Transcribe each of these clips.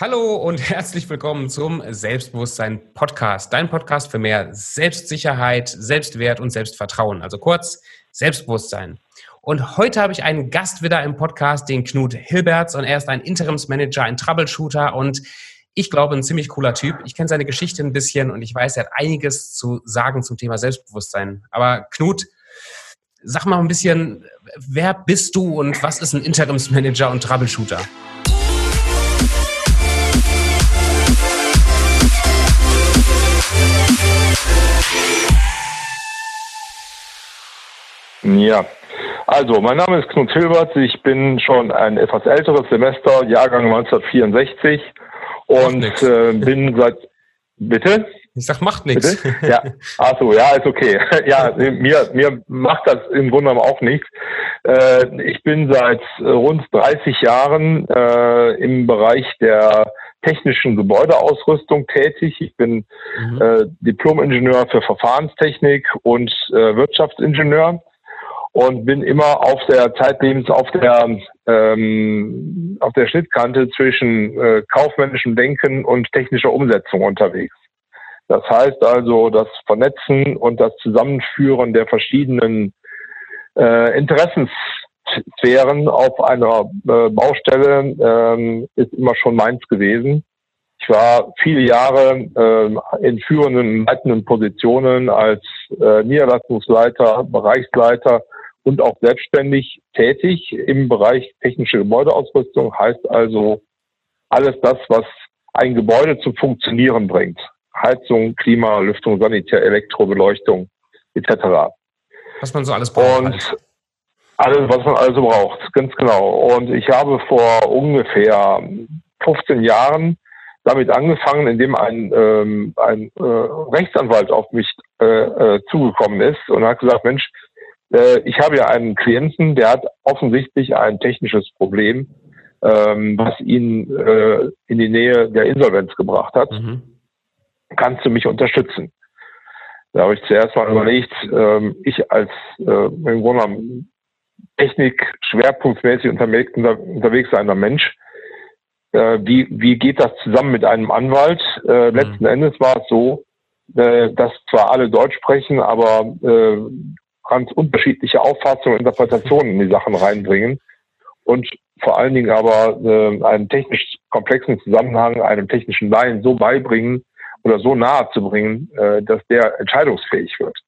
Hallo und herzlich willkommen zum Selbstbewusstsein Podcast. Dein Podcast für mehr Selbstsicherheit, Selbstwert und Selbstvertrauen. Also kurz Selbstbewusstsein. Und heute habe ich einen Gast wieder im Podcast, den Knut Hilberts. Und er ist ein Interimsmanager, ein Troubleshooter und ich glaube, ein ziemlich cooler Typ. Ich kenne seine Geschichte ein bisschen und ich weiß, er hat einiges zu sagen zum Thema Selbstbewusstsein. Aber Knut, sag mal ein bisschen, wer bist du und was ist ein Interimsmanager und Troubleshooter? Ja, also mein Name ist Knut Hilbert. Ich bin schon ein etwas älteres Semester, Jahrgang 1964 und äh, bin seit bitte. Ich sag, macht nichts. Ja, also ja, ist okay. Ja, mir mir macht das im Grunde genommen auch nichts. Äh, ich bin seit rund 30 Jahren äh, im Bereich der technischen Gebäudeausrüstung tätig. Ich bin mhm. äh, Diplom-Ingenieur für Verfahrenstechnik und Wirtschaftsingenieur und bin immer auf der zeitlebens auf der ähm, auf der Schnittkante zwischen äh, kaufmännischem Denken und technischer Umsetzung unterwegs. Das heißt also, das Vernetzen und das Zusammenführen der verschiedenen äh, Interessenssphären auf einer äh, Baustelle ähm, ist immer schon meins gewesen. Ich war viele Jahre äh, in führenden, leitenden Positionen als äh, Niederlassungsleiter, Bereichsleiter und auch selbstständig tätig im Bereich technische Gebäudeausrüstung, heißt also alles das, was ein Gebäude zum Funktionieren bringt. Heizung, Klima, Lüftung, Sanitär, Elektrobeleuchtung etc. Was man so alles braucht. Und halt. alles, was man also braucht, ganz genau. Und ich habe vor ungefähr 15 Jahren damit angefangen, indem ein, ähm, ein äh, Rechtsanwalt auf mich äh, äh, zugekommen ist und hat gesagt, Mensch, äh, ich habe ja einen Klienten, der hat offensichtlich ein technisches Problem, ähm, was ihn äh, in die Nähe der Insolvenz gebracht hat. Mhm. Kannst du mich unterstützen? Da habe ich zuerst mal überlegt, ähm, ich als äh, im Grunde genommen Technik schwerpunktmäßig unterwegs, unterwegs seiner Mensch, äh, wie, wie geht das zusammen mit einem Anwalt? Äh, mhm. Letzten Endes war es so, äh, dass zwar alle Deutsch sprechen, aber äh, ganz unterschiedliche Auffassungen, Interpretationen in die Sachen reinbringen und vor allen Dingen aber äh, einen technisch komplexen Zusammenhang einem technischen Laien so beibringen oder so nahe zu bringen, äh, dass der entscheidungsfähig wird.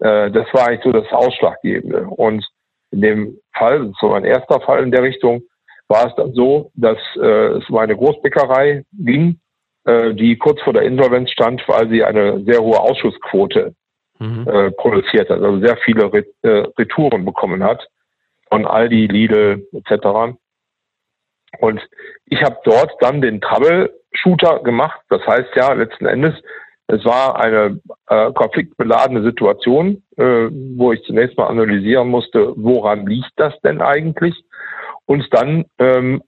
Äh, das war eigentlich so das Ausschlaggebende. Und in dem Fall, so ein erster Fall in der Richtung, war es dann so, dass äh, es um eine Großbäckerei ging, äh, die kurz vor der Insolvenz stand, weil sie eine sehr hohe Ausschussquote mhm. äh, produziert hat, also sehr viele äh, Retouren bekommen hat von Aldi, Lidl etc. Und ich habe dort dann den Troubleshooter gemacht. Das heißt ja letzten Endes, es war eine äh, konfliktbeladene Situation, äh, wo ich zunächst mal analysieren musste, woran liegt das denn eigentlich? Und dann ähm,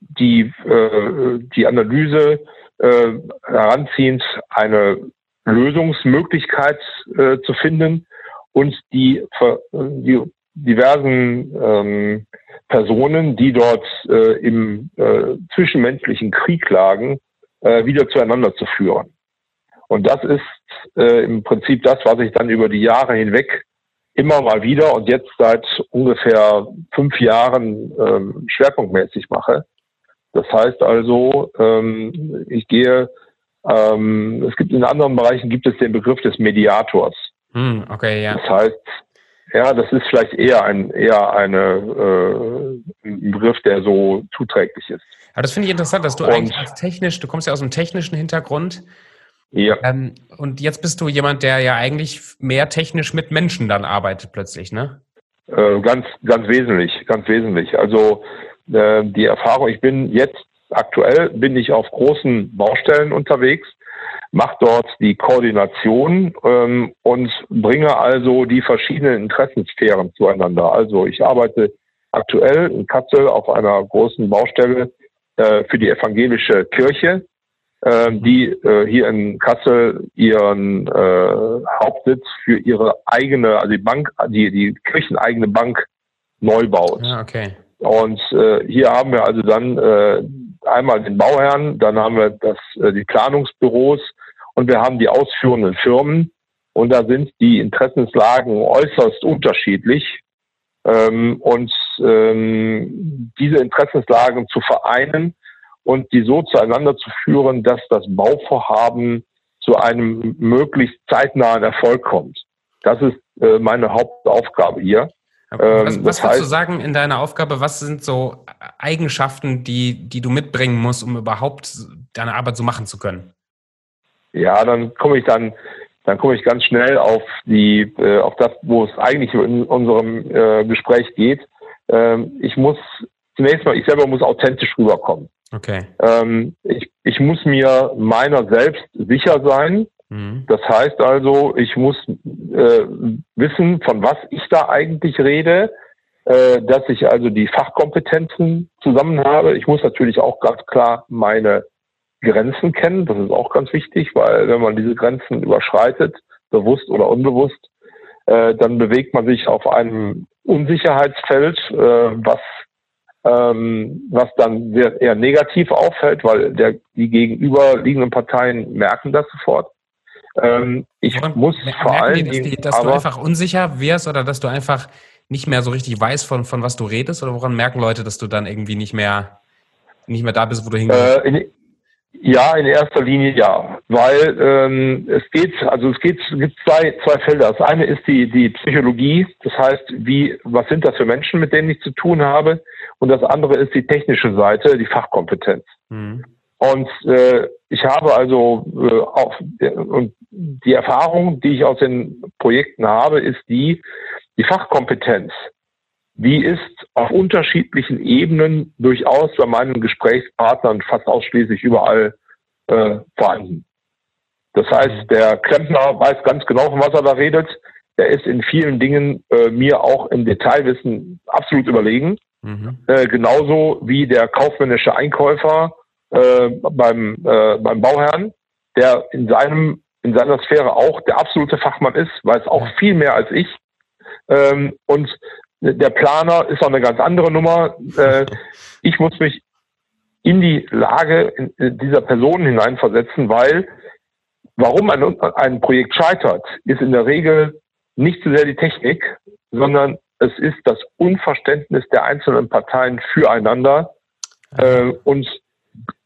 die, äh, die Analyse äh, heranziehend eine Lösungsmöglichkeit äh, zu finden und die, die diversen ähm, Personen, die dort äh, im äh, zwischenmenschlichen Krieg lagen, äh, wieder zueinander zu führen. Und das ist äh, im Prinzip das, was ich dann über die Jahre hinweg immer mal wieder und jetzt seit ungefähr fünf Jahren ähm, schwerpunktmäßig mache. Das heißt also, ähm, ich gehe ähm, es gibt in anderen Bereichen gibt es den Begriff des Mediators. Hm, okay, ja. Das heißt, ja, das ist vielleicht eher ein eher eine äh, ein Begriff, der so zuträglich ist. Aber das finde ich interessant, dass du und, eigentlich als technisch, du kommst ja aus einem technischen Hintergrund. Ja. Ähm, und jetzt bist du jemand, der ja eigentlich mehr technisch mit Menschen dann arbeitet plötzlich, ne? Äh, ganz, ganz wesentlich, ganz wesentlich. Also äh, die Erfahrung, ich bin jetzt Aktuell bin ich auf großen Baustellen unterwegs, mache dort die Koordination ähm, und bringe also die verschiedenen Interessensphären zueinander. Also ich arbeite aktuell in Kassel auf einer großen Baustelle äh, für die evangelische Kirche, äh, die äh, hier in Kassel ihren äh, Hauptsitz für ihre eigene, also die Bank, die, die kircheneigene Bank neu baut. Ja, okay. Und äh, hier haben wir also dann äh, einmal den Bauherrn, dann haben wir das, äh, die Planungsbüros und wir haben die ausführenden Firmen. Und da sind die Interessenslagen äußerst unterschiedlich. Ähm, und ähm, diese Interessenslagen zu vereinen und die so zueinander zu führen, dass das Bauvorhaben zu einem möglichst zeitnahen Erfolg kommt. Das ist äh, meine Hauptaufgabe hier. Was, ähm, was würdest du sagen in deiner Aufgabe? Was sind so Eigenschaften, die, die du mitbringen musst, um überhaupt deine Arbeit so machen zu können? Ja, dann komme ich dann, dann komme ich ganz schnell auf die, äh, auf das, wo es eigentlich in unserem äh, Gespräch geht. Ähm, ich muss zunächst mal, ich selber muss authentisch rüberkommen. Okay. Ähm, ich, ich muss mir meiner selbst sicher sein. Mhm. Das heißt also, ich muss äh, wissen, von was ich da eigentlich rede, äh, dass ich also die Fachkompetenzen zusammen habe. Ich muss natürlich auch ganz klar meine Grenzen kennen. Das ist auch ganz wichtig, weil wenn man diese Grenzen überschreitet, bewusst oder unbewusst, äh, dann bewegt man sich auf einem Unsicherheitsfeld, äh, was ähm, was dann sehr, eher negativ auffällt, weil der, die gegenüberliegenden Parteien merken das sofort. Ähm, ich Woran muss vor allem, dass, die, dass du einfach unsicher wirst oder dass du einfach nicht mehr so richtig weißt, von, von was du redest? Oder woran merken Leute, dass du dann irgendwie nicht mehr, nicht mehr da bist, wo du hingehst? Äh, ja, in erster Linie ja, weil ähm, es geht, also es geht, es gibt zwei, zwei Felder. Das eine ist die, die Psychologie, das heißt, wie, was sind das für Menschen, mit denen ich zu tun habe? Und das andere ist die technische Seite, die Fachkompetenz. Mhm. Und äh, ich habe also äh, auch und die Erfahrung, die ich aus den Projekten habe, ist die, die Fachkompetenz, die ist auf unterschiedlichen Ebenen durchaus bei meinen Gesprächspartnern fast ausschließlich überall äh, vorhanden. Das heißt, der Klempner weiß ganz genau, von was er da redet. Der ist in vielen Dingen äh, mir auch im Detailwissen absolut überlegen. Mhm. Äh, genauso wie der kaufmännische Einkäufer äh, beim, äh, beim Bauherrn, der in seinem in seiner Sphäre auch der absolute Fachmann ist, weiß auch viel mehr als ich. Ähm, und der Planer ist auch eine ganz andere Nummer. Äh, ich muss mich in die Lage dieser Personen hineinversetzen, weil warum ein, ein Projekt scheitert, ist in der Regel nicht so sehr die Technik, sondern es ist das Unverständnis der einzelnen Parteien füreinander äh, und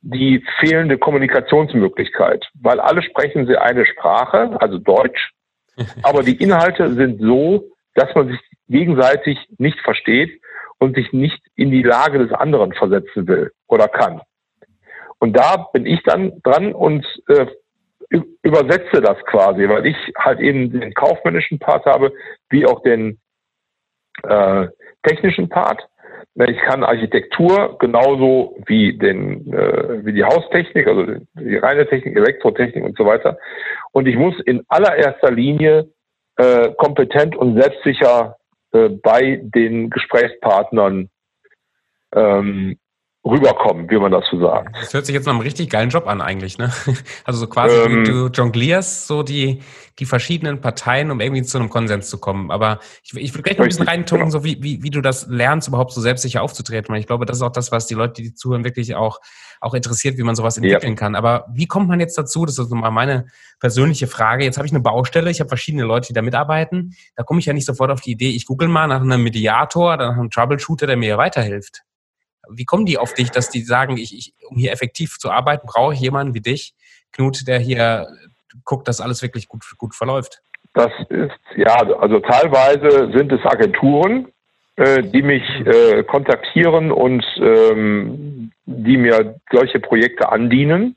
die fehlende Kommunikationsmöglichkeit, weil alle sprechen sie eine Sprache, also Deutsch, aber die Inhalte sind so, dass man sich gegenseitig nicht versteht und sich nicht in die Lage des anderen versetzen will oder kann. Und da bin ich dann dran und äh, übersetze das quasi, weil ich halt eben den kaufmännischen Part habe, wie auch den äh, technischen Part. Ich kann Architektur genauso wie den äh, wie die Haustechnik, also die reine Technik, Elektrotechnik und so weiter. Und ich muss in allererster Linie äh, kompetent und selbstsicher äh, bei den Gesprächspartnern ähm, rüberkommen, wie man das so sagt. Das hört sich jetzt nach einem richtig geilen Job an eigentlich, ne? Also so quasi ähm, du jonglierst so die, die verschiedenen Parteien, um irgendwie zu einem Konsens zu kommen. Aber ich, ich würde gleich noch ein bisschen reintunken, genau. so wie, wie, wie du das lernst, überhaupt so selbstsicher aufzutreten. Weil ich glaube, das ist auch das, was die Leute, die zuhören, wirklich auch, auch interessiert, wie man sowas entwickeln ja. kann. Aber wie kommt man jetzt dazu? Das ist mal meine persönliche Frage. Jetzt habe ich eine Baustelle, ich habe verschiedene Leute, die da mitarbeiten. Da komme ich ja nicht sofort auf die Idee, ich google mal nach einem Mediator, nach einem Troubleshooter, der mir weiterhilft. Wie kommen die auf dich, dass die sagen, ich, ich, um hier effektiv zu arbeiten, brauche ich jemanden wie dich, Knut, der hier guckt, dass alles wirklich gut, gut verläuft? Das ist, ja, also teilweise sind es Agenturen, äh, die mich äh, kontaktieren und ähm, die mir solche Projekte andienen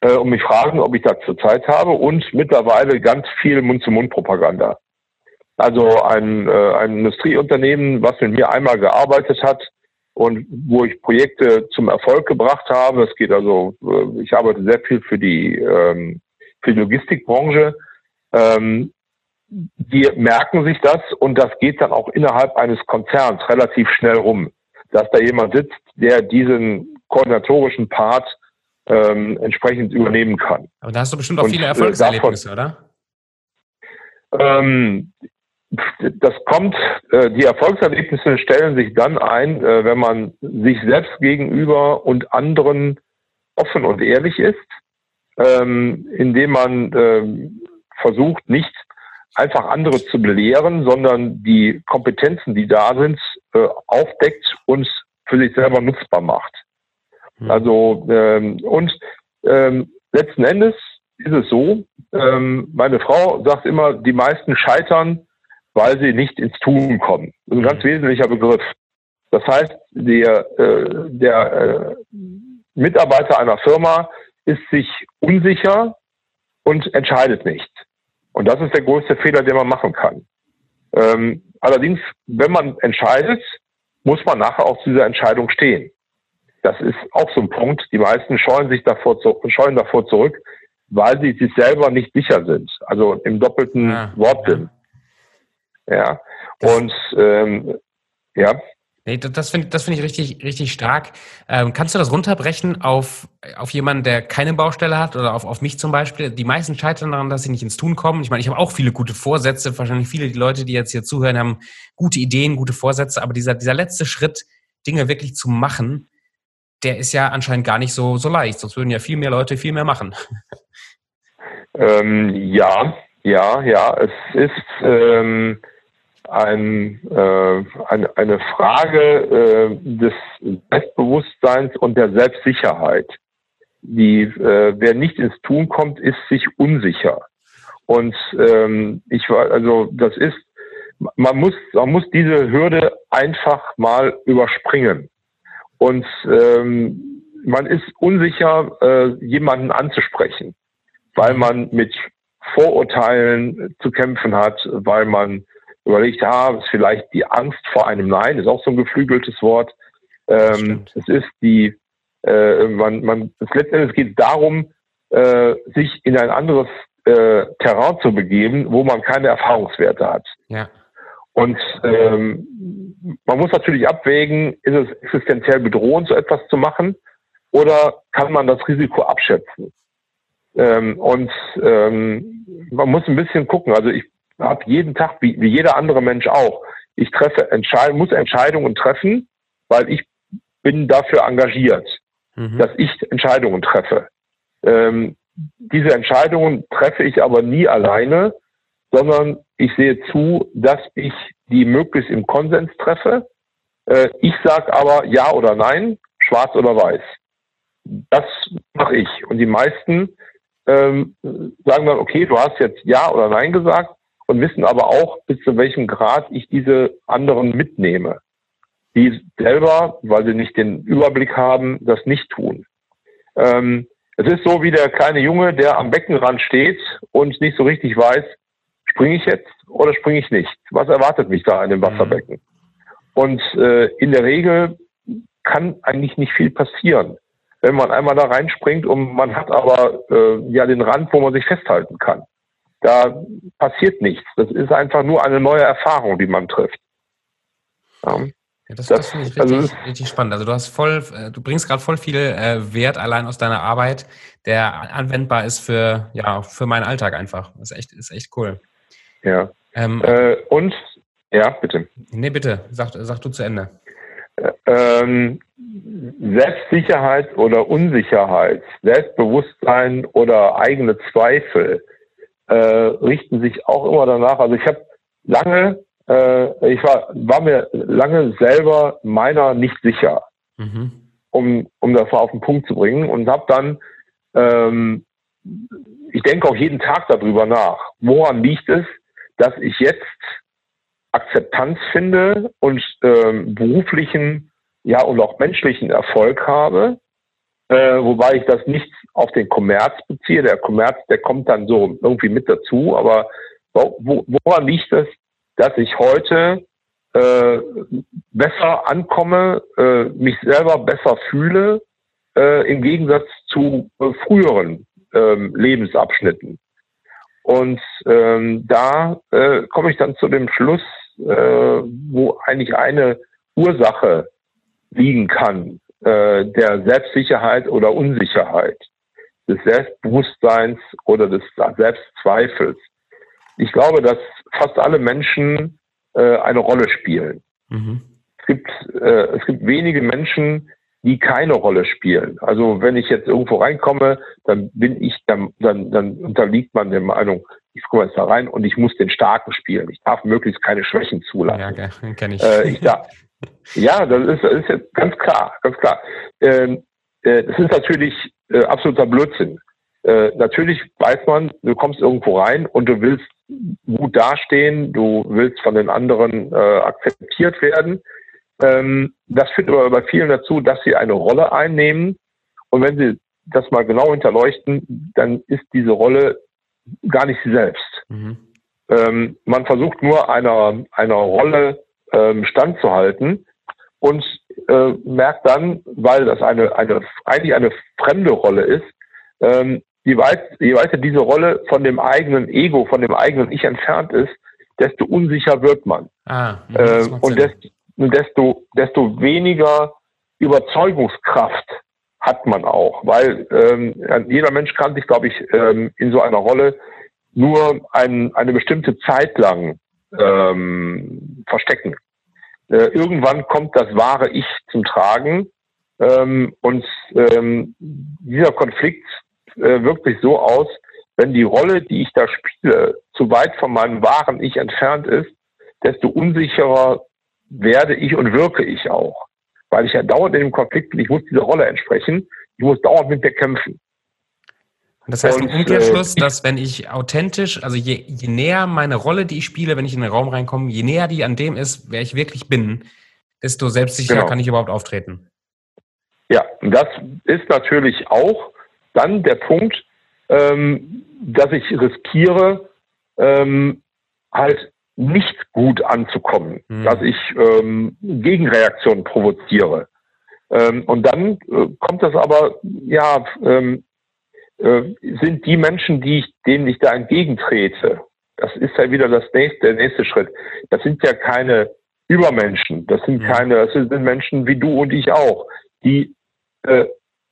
äh, und mich fragen, ob ich dazu Zeit habe und mittlerweile ganz viel Mund-zu-Mund-Propaganda. Also ein, äh, ein Industrieunternehmen, was mit mir einmal gearbeitet hat, und wo ich Projekte zum Erfolg gebracht habe. Es geht also, äh, ich arbeite sehr viel für die, ähm, für die Logistikbranche. Ähm, die merken sich das und das geht dann auch innerhalb eines Konzerns relativ schnell rum, dass da jemand sitzt, der diesen koordinatorischen Part ähm, entsprechend übernehmen kann. Aber da hast du bestimmt auch und viele äh, Erfolgserlebnisse, davon, oder? Ähm, das kommt, äh, die Erfolgserlebnisse stellen sich dann ein, äh, wenn man sich selbst gegenüber und anderen offen und ehrlich ist, ähm, indem man ähm, versucht, nicht einfach andere zu belehren, sondern die Kompetenzen, die da sind, äh, aufdeckt und für sich selber nutzbar macht. Mhm. Also ähm, und letzten Endes ist es so, meine Frau sagt immer, die meisten scheitern, weil sie nicht ins Tun kommen. Das ist ein ganz hm. wesentlicher Begriff. Das heißt, der, äh, der äh, Mitarbeiter einer Firma ist sich unsicher und entscheidet nicht. Und das ist der größte Fehler, den man machen kann. Ähm, allerdings, wenn man entscheidet, muss man nachher auch zu dieser Entscheidung stehen. Das ist auch so ein Punkt. Die meisten scheuen sich davor, zu, scheuen davor zurück, weil sie sich selber nicht sicher sind. Also im doppelten ja, Wortsinn. Ja. Und ähm, ja. Nee, das finde das finde ich richtig, richtig stark. Ähm, kannst du das runterbrechen auf, auf jemanden, der keine Baustelle hat oder auf, auf mich zum Beispiel? Die meisten scheitern daran, dass sie nicht ins Tun kommen. Ich meine, ich habe auch viele gute Vorsätze. Wahrscheinlich viele die Leute, die jetzt hier zuhören, haben gute Ideen, gute Vorsätze. Aber dieser, dieser letzte Schritt, Dinge wirklich zu machen, der ist ja anscheinend gar nicht so, so leicht. Sonst würden ja viel mehr Leute viel mehr machen. Ähm, ja, ja, ja. Es ist ähm, ein, äh, eine, eine Frage äh, des Selbstbewusstseins und der Selbstsicherheit. Die, äh, wer nicht ins Tun kommt, ist sich unsicher. Und ähm, ich war, also das ist, man muss, man muss diese Hürde einfach mal überspringen. Und ähm, man ist unsicher, äh, jemanden anzusprechen, weil man mit Vorurteilen zu kämpfen hat, weil man überlegt, ja, ist vielleicht die Angst vor einem Nein, ist auch so ein geflügeltes Wort. Ähm, es ist die, äh, man, man, es letztendlich geht darum, äh, sich in ein anderes äh, Terrain zu begeben, wo man keine Erfahrungswerte hat. Ja. Und ähm, man muss natürlich abwägen, ist es existenziell bedrohend, so etwas zu machen, oder kann man das Risiko abschätzen? Ähm, und ähm, man muss ein bisschen gucken. Also ich habe jeden Tag, wie, wie jeder andere Mensch auch, ich treffe Entscheid muss Entscheidungen treffen, weil ich bin dafür engagiert, mhm. dass ich Entscheidungen treffe. Ähm, diese Entscheidungen treffe ich aber nie alleine, sondern ich sehe zu, dass ich die möglichst im Konsens treffe. Äh, ich sage aber ja oder nein, schwarz oder weiß. Das mache ich. Und die meisten ähm, sagen dann, okay, du hast jetzt ja oder nein gesagt und wissen aber auch, bis zu welchem Grad ich diese anderen mitnehme. Die selber, weil sie nicht den Überblick haben, das nicht tun. Ähm, es ist so wie der kleine Junge, der am Beckenrand steht und nicht so richtig weiß, springe ich jetzt oder springe ich nicht? Was erwartet mich da in dem Wasserbecken? Mhm. Und äh, in der Regel kann eigentlich nicht viel passieren, wenn man einmal da reinspringt und man hat aber äh, ja den Rand, wo man sich festhalten kann. Da passiert nichts. Das ist einfach nur eine neue Erfahrung, die man trifft. Ja. Ja, das, das, das finde ich richtig, also richtig, spannend. Also du hast voll, äh, du bringst gerade voll viel äh, Wert allein aus deiner Arbeit, der anwendbar ist für, ja, für meinen Alltag einfach. Das ist echt, ist echt cool. Ja. Ähm, äh, und, ja, bitte. Nee, bitte, sag, sag du zu Ende. Äh, ähm, Selbstsicherheit oder Unsicherheit, Selbstbewusstsein oder eigene Zweifel äh, richten sich auch immer danach. Also ich habe lange, äh, ich war, war mir lange selber meiner nicht sicher, mhm. um, um das mal auf den Punkt zu bringen und habe dann ähm, ich denke auch jeden Tag darüber nach. Woran liegt es, dass ich jetzt Akzeptanz finde und ähm, beruflichen, ja und auch menschlichen Erfolg habe, äh, wobei ich das nicht auf den Kommerz beziehe. Der Kommerz, der kommt dann so irgendwie mit dazu, aber wo, woran liegt es, dass ich heute äh, besser ankomme, äh, mich selber besser fühle, äh, im Gegensatz zu äh, früheren ähm, Lebensabschnitten? Und ähm, da äh, komme ich dann zu dem Schluss, äh, wo eigentlich eine Ursache liegen kann, äh, der Selbstsicherheit oder Unsicherheit, des Selbstbewusstseins oder des Selbstzweifels. ich glaube, dass fast alle Menschen äh, eine Rolle spielen. Mhm. Es gibt, äh, es gibt wenige Menschen, die keine Rolle spielen. Also wenn ich jetzt irgendwo reinkomme, dann bin ich, dann, dann, dann unterliegt man der Meinung, ich komme jetzt da rein und ich muss den Starken spielen. Ich darf möglichst keine Schwächen zulassen. Ja, kenne ich. Äh, ich darf, ja, das ist, das ist jetzt ganz klar, ganz klar. Ähm, äh, das ist natürlich äh, absoluter Blödsinn. Äh, natürlich weiß man, du kommst irgendwo rein und du willst gut dastehen, du willst von den anderen äh, akzeptiert werden. Ähm, das führt aber bei vielen dazu, dass sie eine Rolle einnehmen. Und wenn sie das mal genau hinterleuchten, dann ist diese Rolle gar nicht sie selbst. Mhm. Ähm, man versucht nur einer, einer Rolle ähm, standzuhalten und äh, merkt dann, weil das eine, eine, eigentlich eine fremde Rolle ist, ähm, je, weit, je weiter diese Rolle von dem eigenen Ego, von dem eigenen Ich entfernt ist, desto unsicher wird man. Ah, äh, und desto, desto, desto weniger Überzeugungskraft hat man auch, weil ähm, jeder Mensch kann sich, glaube ich, ähm, in so einer Rolle nur ein, eine bestimmte Zeit lang ähm, verstecken. Äh, irgendwann kommt das wahre Ich zum Tragen ähm, und ähm, dieser Konflikt äh, wirkt sich so aus, wenn die Rolle, die ich da spiele, zu weit von meinem wahren Ich entfernt ist, desto unsicherer werde ich und wirke ich auch. Weil ich ja dauernd in dem Konflikt bin, ich muss dieser Rolle entsprechen, ich muss dauernd mit mir kämpfen. Das heißt und, im Umkehrschluss, äh, dass wenn ich authentisch, also je, je näher meine Rolle, die ich spiele, wenn ich in den Raum reinkomme, je näher die an dem ist, wer ich wirklich bin, desto selbstsicherer genau. kann ich überhaupt auftreten. Ja, das ist natürlich auch dann der Punkt, ähm, dass ich riskiere, ähm, halt nicht gut anzukommen, mhm. dass ich ähm, Gegenreaktionen provoziere. Ähm, und dann äh, kommt das aber, ja, ähm, äh, sind die Menschen, die ich, denen ich da entgegentrete, das ist ja wieder das nächste, der nächste Schritt. Das sind ja keine Übermenschen, das sind keine, das sind Menschen wie du und ich auch, die äh,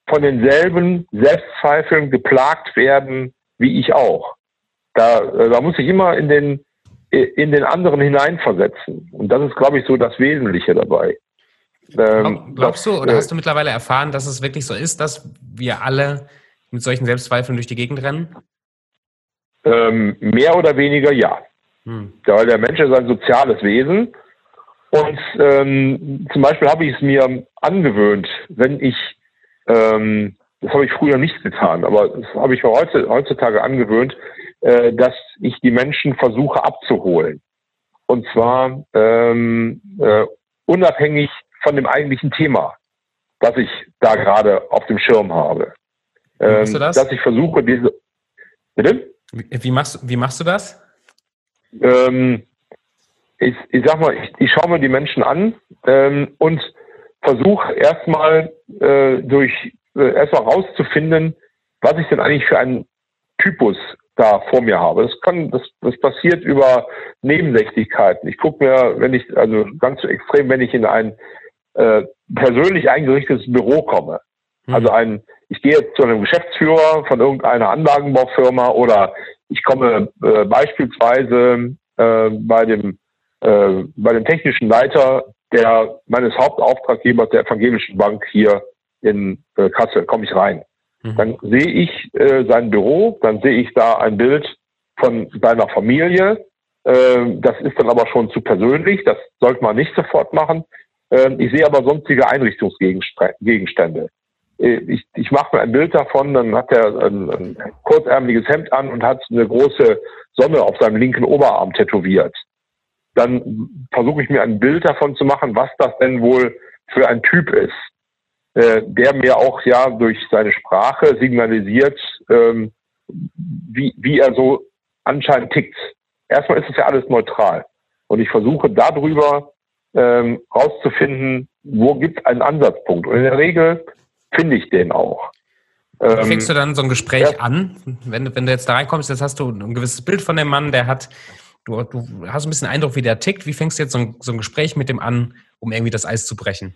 von denselben Selbstzweifeln geplagt werden wie ich auch. Da, äh, da muss ich immer in den in den anderen hineinversetzen. Und das ist, glaube ich, so das Wesentliche dabei. Ähm, Glaubst du oder äh, hast du mittlerweile erfahren, dass es wirklich so ist, dass wir alle mit solchen Selbstzweifeln durch die Gegend rennen? Ähm, mehr oder weniger ja. Hm. Ja, weil der Mensch ist ein soziales Wesen. Und ähm, zum Beispiel habe ich es mir angewöhnt, wenn ich, ähm, das habe ich früher nicht getan, aber das habe ich mir heute, heutzutage angewöhnt, äh, dass ich die Menschen versuche abzuholen. Und zwar ähm, äh, unabhängig von dem eigentlichen Thema, was ich da gerade auf dem Schirm habe. Ähm, das? Dass ich versuche, diese. Bitte? Wie machst, wie machst du das? Ähm, ich, ich sag mal, ich, ich schaue mir die Menschen an ähm, und versuche erstmal äh, durch äh, erstmal rauszufinden, was ich denn eigentlich für einen Typus da vor mir habe. Das kann, das, das passiert über Nebensächlichkeiten. Ich gucke mir, wenn ich, also ganz extrem, wenn ich in ein äh, persönlich eingerichtetes Büro komme. Mhm. Also ein, ich gehe jetzt zu einem Geschäftsführer von irgendeiner Anlagenbaufirma oder ich komme äh, beispielsweise äh, bei dem äh, bei dem technischen Leiter der meines Hauptauftraggebers der Evangelischen Bank hier in äh, Kassel komme ich rein. Mhm. Dann sehe ich äh, sein Büro, dann sehe ich da ein Bild von seiner Familie. Äh, das ist dann aber schon zu persönlich, das sollte man nicht sofort machen. Äh, ich sehe aber sonstige Einrichtungsgegenstände. Äh, ich, ich mache mir ein Bild davon, dann hat er ein, ein kurzärmeliges Hemd an und hat eine große Sonne auf seinem linken Oberarm tätowiert. Dann versuche ich mir ein Bild davon zu machen, was das denn wohl für ein Typ ist äh, der mir auch ja durch seine Sprache signalisiert, ähm, wie, wie er so anscheinend tickt. Erstmal ist es ja alles neutral. Und ich versuche darüber ähm, rauszufinden, wo gibt es einen Ansatzpunkt. Und in der Regel finde ich den auch. Wie ähm, fängst du dann so ein Gespräch ja. an? Wenn, wenn du jetzt da reinkommst, jetzt hast du ein gewisses Bild von dem Mann, der hat, du, du hast ein bisschen Eindruck, wie der tickt. Wie fängst du jetzt so ein, so ein Gespräch mit dem an, um irgendwie das Eis zu brechen?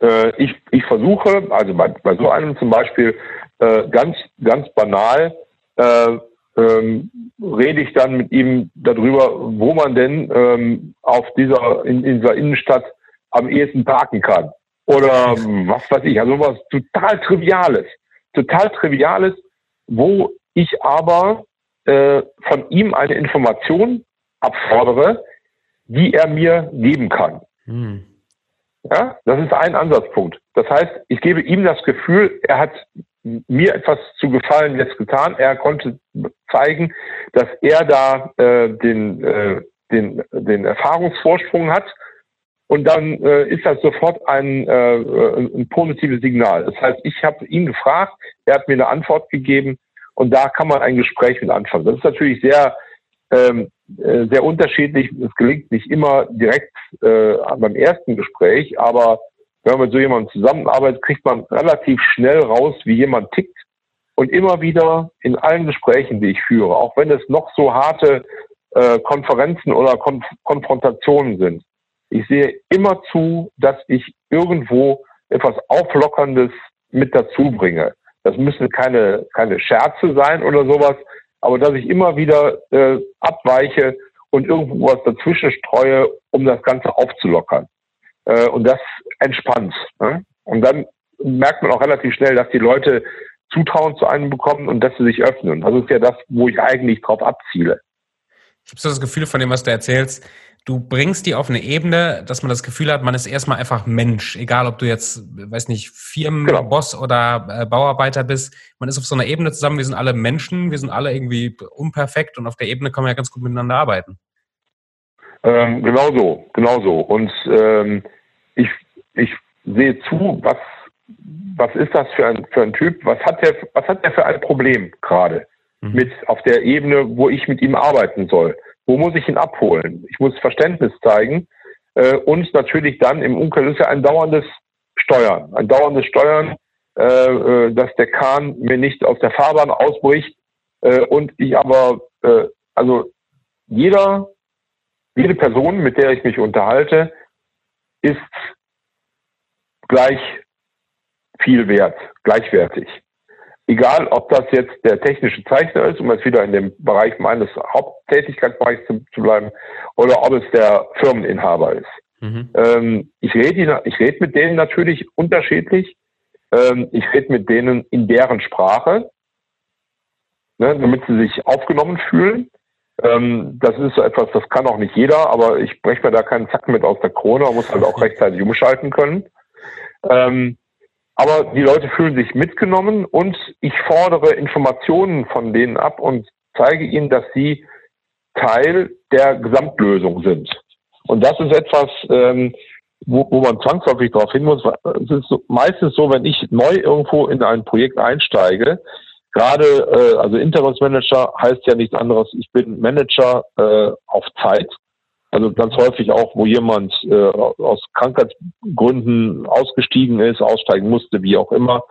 Äh, ich, ich versuche, also bei, bei so einem zum Beispiel, äh, ganz, ganz banal, äh, ähm, rede ich dann mit ihm darüber, wo man denn ähm, auf dieser, in, in dieser Innenstadt am ehesten parken kann. Oder was weiß ich, also was total Triviales. Total Triviales, wo ich aber äh, von ihm eine Information abfordere, die er mir geben kann. Hm. Ja, das ist ein Ansatzpunkt. Das heißt, ich gebe ihm das Gefühl, er hat mir etwas zu gefallen jetzt getan. Er konnte zeigen, dass er da äh, den, äh, den, den Erfahrungsvorsprung hat. Und dann äh, ist das sofort ein, äh, ein positives Signal. Das heißt, ich habe ihn gefragt, er hat mir eine Antwort gegeben und da kann man ein Gespräch mit anfangen. Das ist natürlich sehr, ähm, äh, sehr unterschiedlich. Es gelingt nicht immer direkt äh, beim ersten Gespräch, aber wenn man mit so jemandem zusammenarbeitet, kriegt man relativ schnell raus, wie jemand tickt. Und immer wieder in allen Gesprächen, die ich führe, auch wenn es noch so harte äh, Konferenzen oder Konf Konfrontationen sind, ich sehe immer zu, dass ich irgendwo etwas Auflockerndes mit dazu bringe. Das müssen keine, keine Scherze sein oder sowas, aber dass ich immer wieder äh, abweiche und irgendwo was dazwischen streue, um das Ganze aufzulockern. Äh, und das entspannt. Ne? Und dann merkt man auch relativ schnell, dass die Leute Zutrauen zu einem bekommen und dass sie sich öffnen. Das ist ja das, wo ich eigentlich drauf abziele. Ich habe so das Gefühl von dem, was du erzählst, du bringst die auf eine Ebene, dass man das Gefühl hat, man ist erstmal einfach Mensch. Egal, ob du jetzt, weiß nicht, Firmenboss genau. oder äh, Bauarbeiter bist. Man ist auf so einer Ebene zusammen. Wir sind alle Menschen. Wir sind alle irgendwie unperfekt und auf der Ebene kann man ja ganz gut miteinander arbeiten. Ähm, genau so, genau so. Und ähm, ich, ich sehe zu, was, was ist das für ein, für ein Typ? Was hat der, was hat der für ein Problem gerade mhm. mit auf der Ebene, wo ich mit ihm arbeiten soll? Wo muss ich ihn abholen? Ich muss Verständnis zeigen äh, und natürlich dann im Umkehrschluss ein dauerndes Steuern, ein dauerndes Steuern, äh, äh, dass der Kahn mir nicht aus der Fahrbahn ausbricht äh, und ich aber, äh, also jeder, jede Person, mit der ich mich unterhalte, ist gleich viel wert, gleichwertig. Egal, ob das jetzt der technische Zeichner ist, um jetzt wieder in dem Bereich meines Haupttätigkeitsbereichs zu, zu bleiben, oder ob es der Firmeninhaber ist. Mhm. Ähm, ich rede ich red mit denen natürlich unterschiedlich. Ähm, ich rede mit denen in deren Sprache, ne, damit sie sich aufgenommen fühlen. Ähm, das ist so etwas, das kann auch nicht jeder, aber ich breche mir da keinen Zacken mit aus der Krone, man muss halt auch rechtzeitig umschalten können. Ähm, aber die Leute fühlen sich mitgenommen und ich fordere Informationen von denen ab und zeige ihnen, dass sie Teil der Gesamtlösung sind. Und das ist etwas, ähm, wo, wo man zwangsläufig darauf hin muss. Es ist so, meistens so, wenn ich neu irgendwo in ein Projekt einsteige, gerade, äh, also Interimsmanager heißt ja nichts anderes, ich bin Manager äh, auf Zeit. Also ganz häufig auch, wo jemand äh, aus Krankheitsgründen ausgestiegen ist, aussteigen musste, wie auch immer.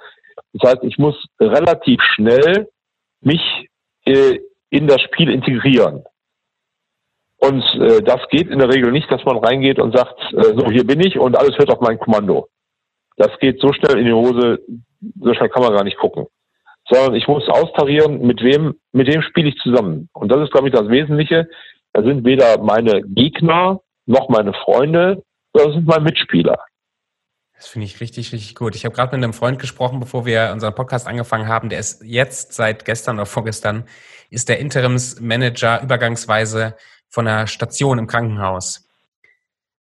Das heißt, ich muss relativ schnell mich äh, in das Spiel integrieren. Und äh, das geht in der Regel nicht, dass man reingeht und sagt, äh, so hier bin ich und alles hört auf mein Kommando. Das geht so schnell in die Hose, so schnell kann man gar nicht gucken. Sondern ich muss austarieren, mit wem, mit wem spiele ich zusammen. Und das ist, glaube ich, das Wesentliche. Da sind weder meine Gegner noch meine Freunde, sondern sind meine Mitspieler. Das finde ich richtig, richtig gut. Ich habe gerade mit einem Freund gesprochen, bevor wir unseren Podcast angefangen haben. Der ist jetzt seit gestern oder vorgestern ist der Interimsmanager übergangsweise von einer Station im Krankenhaus.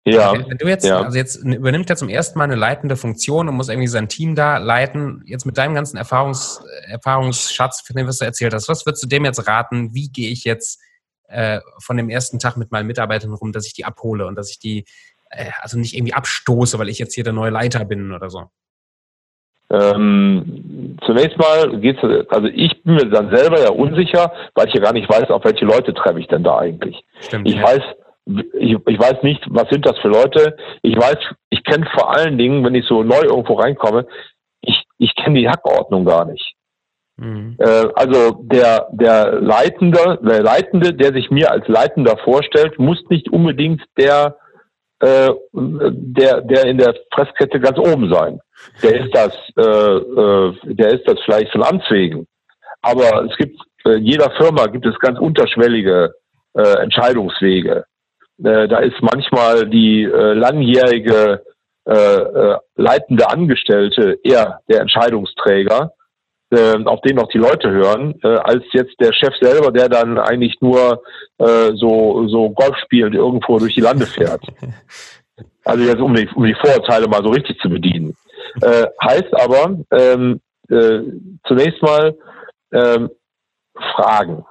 Ja. Wenn du jetzt, ja. also jetzt übernimmt er zum ersten Mal eine leitende Funktion und muss irgendwie sein Team da leiten. Jetzt mit deinem ganzen Erfahrungs, Erfahrungsschatz, von dem was du erzählt hast, was würdest du dem jetzt raten? Wie gehe ich jetzt äh, von dem ersten Tag mit meinen Mitarbeitern rum, dass ich die abhole und dass ich die äh, also nicht irgendwie abstoße, weil ich jetzt hier der neue Leiter bin oder so? Ähm, zunächst mal geht's, also ich bin mir dann selber ja unsicher, weil ich ja gar nicht weiß, auf welche Leute treffe ich denn da eigentlich. Stimmt, ich ja. weiß, ich, ich weiß nicht, was sind das für Leute. Ich weiß, ich kenne vor allen Dingen, wenn ich so neu irgendwo reinkomme, ich, ich kenne die Hackordnung gar nicht. Mhm. Äh, also der, der Leitende, der Leitende, der sich mir als Leitender vorstellt, muss nicht unbedingt der, äh, der, der in der Fresskette ganz oben sein. Der ist das, äh, äh, der ist das vielleicht von Amts wegen. Aber es gibt äh, jeder Firma gibt es ganz unterschwellige äh, Entscheidungswege. Äh, da ist manchmal die äh, langjährige äh, äh, leitende Angestellte eher der Entscheidungsträger, äh, auf den auch die Leute hören, äh, als jetzt der Chef selber, der dann eigentlich nur äh, so, so Golf spielend irgendwo durch die Lande fährt. Also jetzt um die, um die Vorurteile mal so richtig zu bedienen. Äh, heißt aber ähm, äh, zunächst mal ähm, Fragen.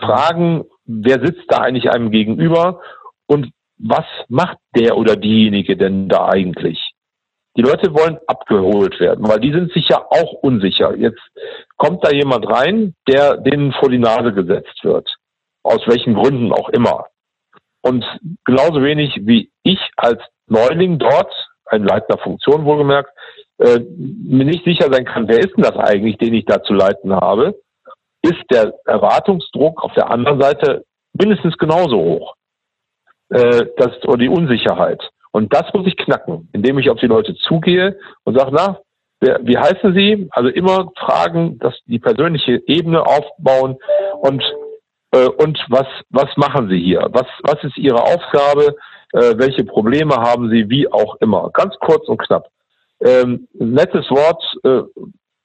Fragen, wer sitzt da eigentlich einem gegenüber und was macht der oder diejenige denn da eigentlich? Die Leute wollen abgeholt werden, weil die sind sich ja auch unsicher. Jetzt kommt da jemand rein, der denen vor die Nase gesetzt wird. Aus welchen Gründen auch immer. Und genauso wenig wie ich als Neuling dort, ein leitender Funktion wohlgemerkt, äh, mir nicht sicher sein kann, wer ist denn das eigentlich, den ich da zu leiten habe, ist der Erwartungsdruck auf der anderen Seite mindestens genauso hoch. Äh, das, oder die Unsicherheit. Und das muss ich knacken, indem ich auf die Leute zugehe und sage, na, wer, wie heißen Sie? Also immer fragen, dass die persönliche Ebene aufbauen und äh, und was was machen Sie hier? Was was ist Ihre Aufgabe? Äh, welche Probleme haben Sie? Wie auch immer. Ganz kurz und knapp. Ähm, nettes Wort, äh,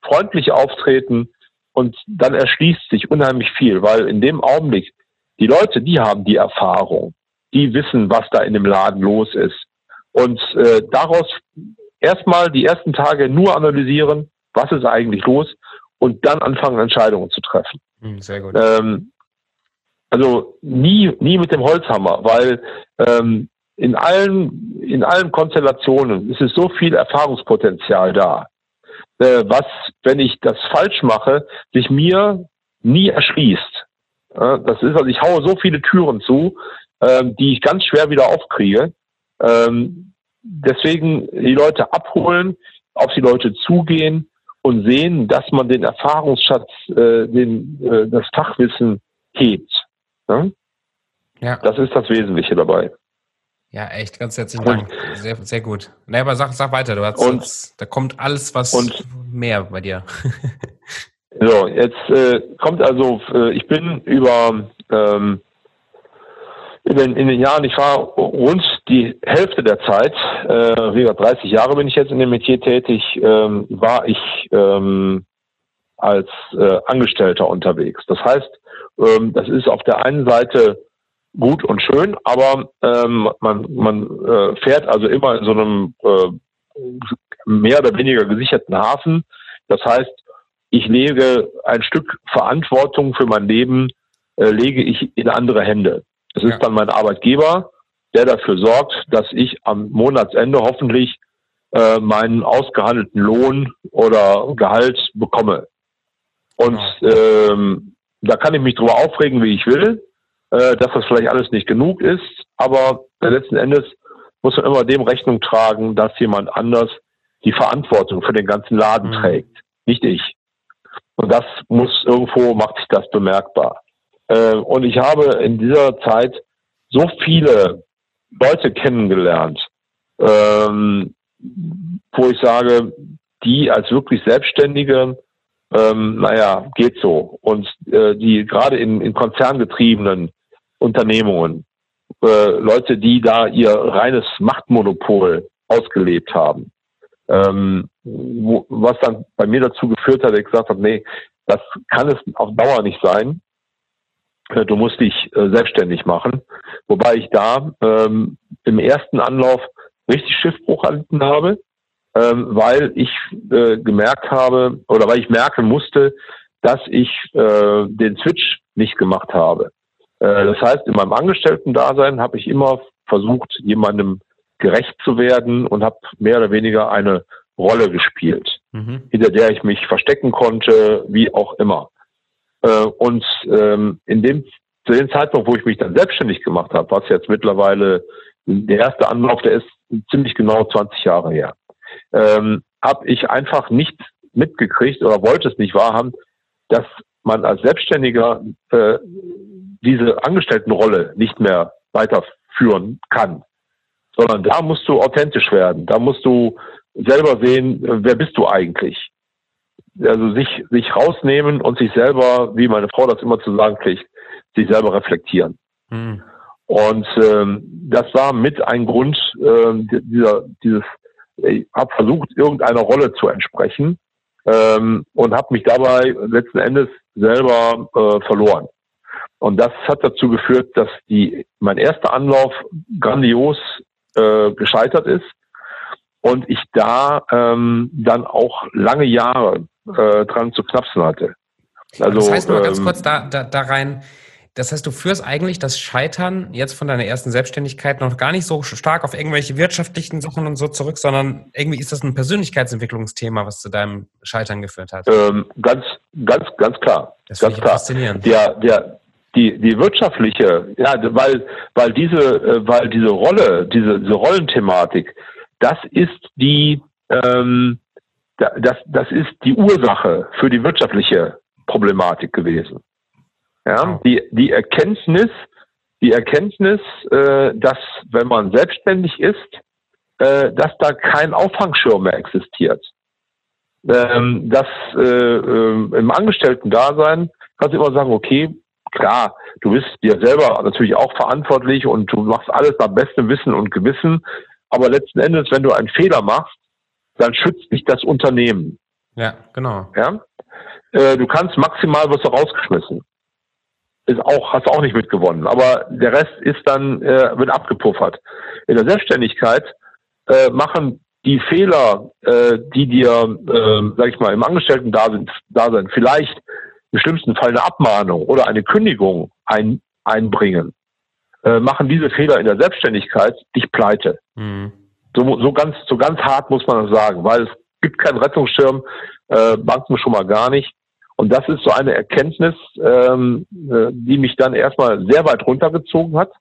freundlich auftreten und dann erschließt sich unheimlich viel, weil in dem Augenblick die Leute, die haben die Erfahrung, die wissen, was da in dem Laden los ist und äh, daraus erstmal die ersten Tage nur analysieren, was ist eigentlich los und dann anfangen Entscheidungen zu treffen. Hm, sehr gut. Ähm, also nie, nie mit dem Holzhammer, weil ähm, in allen, in allen Konstellationen ist es so viel Erfahrungspotenzial da, äh, was, wenn ich das falsch mache, sich mir nie erschließt. Ja, das ist also, ich haue so viele Türen zu, äh, die ich ganz schwer wieder aufkriege. Ähm, deswegen die Leute abholen, auf die Leute zugehen und sehen, dass man den Erfahrungsschatz, äh, den, äh, das Fachwissen hebt. Ja? ja. Das ist das Wesentliche dabei. Ja, echt, ganz herzlichen Dank. Sehr, sehr gut. Naja, aber sag, sag weiter, du hast und, jetzt, da kommt alles was und, mehr bei dir. so, jetzt äh, kommt also, äh, ich bin über ähm, in den, in den Jahren, ich war rund die Hälfte der Zeit, äh, wie 30 Jahre bin ich jetzt in dem Metier tätig, ähm, war ich ähm, als äh, Angestellter unterwegs. Das heißt, ähm, das ist auf der einen Seite gut und schön, aber ähm, man, man äh, fährt also immer in so einem äh, mehr oder weniger gesicherten Hafen. Das heißt, ich lege ein Stück Verantwortung für mein Leben, äh, lege ich in andere Hände. Es ist dann mein Arbeitgeber, der dafür sorgt, dass ich am Monatsende hoffentlich äh, meinen ausgehandelten Lohn oder Gehalt bekomme. Und ähm, da kann ich mich drüber aufregen, wie ich will äh, dass das vielleicht alles nicht genug ist, aber letzten Endes muss man immer dem Rechnung tragen, dass jemand anders die Verantwortung für den ganzen Laden mhm. trägt, nicht ich. Und das muss irgendwo, macht sich das bemerkbar. Äh, und ich habe in dieser Zeit so viele Leute kennengelernt, ähm, wo ich sage, die als wirklich Selbstständige, ähm, naja, geht so. Und äh, die gerade in, in konzerngetriebenen Unternehmungen, äh, Leute, die da ihr reines Machtmonopol ausgelebt haben. Ähm, wo, was dann bei mir dazu geführt hat, dass ich gesagt habe, nee, das kann es auf Dauer nicht sein. Äh, du musst dich äh, selbstständig machen. Wobei ich da ähm, im ersten Anlauf richtig Schiffbruch erlitten habe, ähm, weil ich äh, gemerkt habe oder weil ich merken musste, dass ich äh, den Switch nicht gemacht habe. Äh, das heißt, in meinem Angestellten-Dasein habe ich immer versucht, jemandem gerecht zu werden und habe mehr oder weniger eine Rolle gespielt, mhm. hinter der ich mich verstecken konnte, wie auch immer. Äh, und ähm, in dem zu dem Zeitpunkt, wo ich mich dann selbstständig gemacht habe, was jetzt mittlerweile der erste Anlauf, der ist ziemlich genau 20 Jahre her, ähm, habe ich einfach nicht mitgekriegt oder wollte es nicht wahrhaben, dass man als Selbstständiger äh, diese Angestelltenrolle nicht mehr weiterführen kann, sondern da musst du authentisch werden. Da musst du selber sehen, wer bist du eigentlich? Also sich, sich rausnehmen und sich selber, wie meine Frau das immer zu sagen pflegt, sich selber reflektieren. Mhm. Und ähm, das war mit ein Grund äh, dieser, dieses, ich habe versucht, irgendeiner Rolle zu entsprechen ähm, und habe mich dabei letzten Endes selber äh, verloren. Und das hat dazu geführt, dass die, mein erster Anlauf grandios äh, gescheitert ist und ich da ähm, dann auch lange Jahre äh, dran zu knapsen hatte. Also, das heißt nur ähm, ganz kurz da, da, da rein, das heißt, du führst eigentlich das Scheitern jetzt von deiner ersten Selbstständigkeit noch gar nicht so stark auf irgendwelche wirtschaftlichen Sachen und so zurück, sondern irgendwie ist das ein Persönlichkeitsentwicklungsthema, was zu deinem Scheitern geführt hat. Ähm, ganz, ganz, ganz klar. Das ganz klar. faszinierend. Der, der, die, die wirtschaftliche, ja, weil, weil diese, äh, weil diese Rolle, diese, diese Rollenthematik, das ist die, ähm, das, das ist die Ursache für die wirtschaftliche Problematik gewesen. Ja, die, die Erkenntnis, die Erkenntnis, äh, dass wenn man selbstständig ist, äh, dass da kein Auffangschirm mehr existiert. Ähm, dass äh, äh, im Angestellten-Dasein kannst du immer sagen, okay, klar, du bist dir selber natürlich auch verantwortlich und du machst alles nach bestem Wissen und Gewissen, aber letzten Endes, wenn du einen Fehler machst, dann schützt dich das Unternehmen. Ja, genau. Ja? Äh, du kannst maximal was rausgeschmissen ist auch, hast auch nicht mitgewonnen. Aber der Rest ist dann, äh, wird abgepuffert. In der Selbstständigkeit äh, machen die Fehler, äh, die dir, äh, sag ich mal, im Angestellten-Dasein da sind, vielleicht im schlimmsten Fall eine Abmahnung oder eine Kündigung ein, einbringen, äh, machen diese Fehler in der Selbstständigkeit dich pleite. Mhm. So, so ganz, so ganz hart muss man das sagen, weil es gibt keinen Rettungsschirm, äh, Banken schon mal gar nicht. Und das ist so eine Erkenntnis, ähm, äh, die mich dann erstmal sehr weit runtergezogen hat.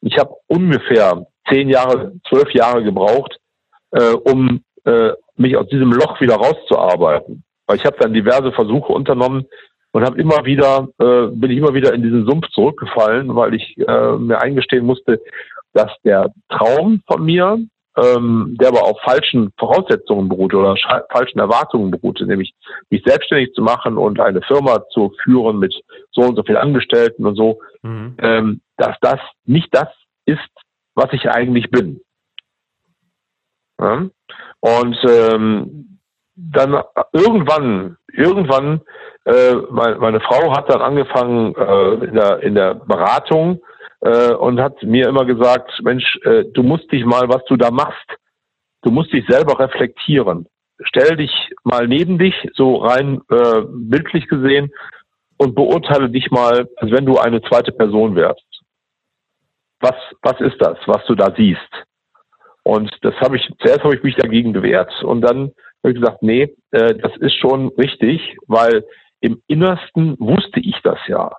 Ich habe ungefähr zehn Jahre, zwölf Jahre gebraucht, äh, um äh, mich aus diesem Loch wieder rauszuarbeiten. Weil ich habe dann diverse Versuche unternommen und habe immer wieder, äh, bin ich immer wieder in diesen Sumpf zurückgefallen, weil ich äh, mir eingestehen musste, dass der Traum von mir, ähm, der aber auf falschen Voraussetzungen beruhte oder falschen Erwartungen beruhte, nämlich mich selbstständig zu machen und eine Firma zu führen mit so und so vielen Angestellten und so, mhm. ähm, dass das nicht das ist, was ich eigentlich bin. Ja? Und ähm, dann irgendwann, irgendwann, äh, meine, meine Frau hat dann angefangen äh, in, der, in der Beratung äh, und hat mir immer gesagt, Mensch, äh, du musst dich mal, was du da machst, du musst dich selber reflektieren. Stell dich mal neben dich, so rein äh, bildlich gesehen, und beurteile dich mal, als wenn du eine zweite Person wärst. Was, was ist das, was du da siehst? Und das habe ich, zuerst habe ich mich dagegen gewehrt und dann habe ich gesagt, nee, äh, das ist schon richtig, weil im Innersten wusste ich das ja.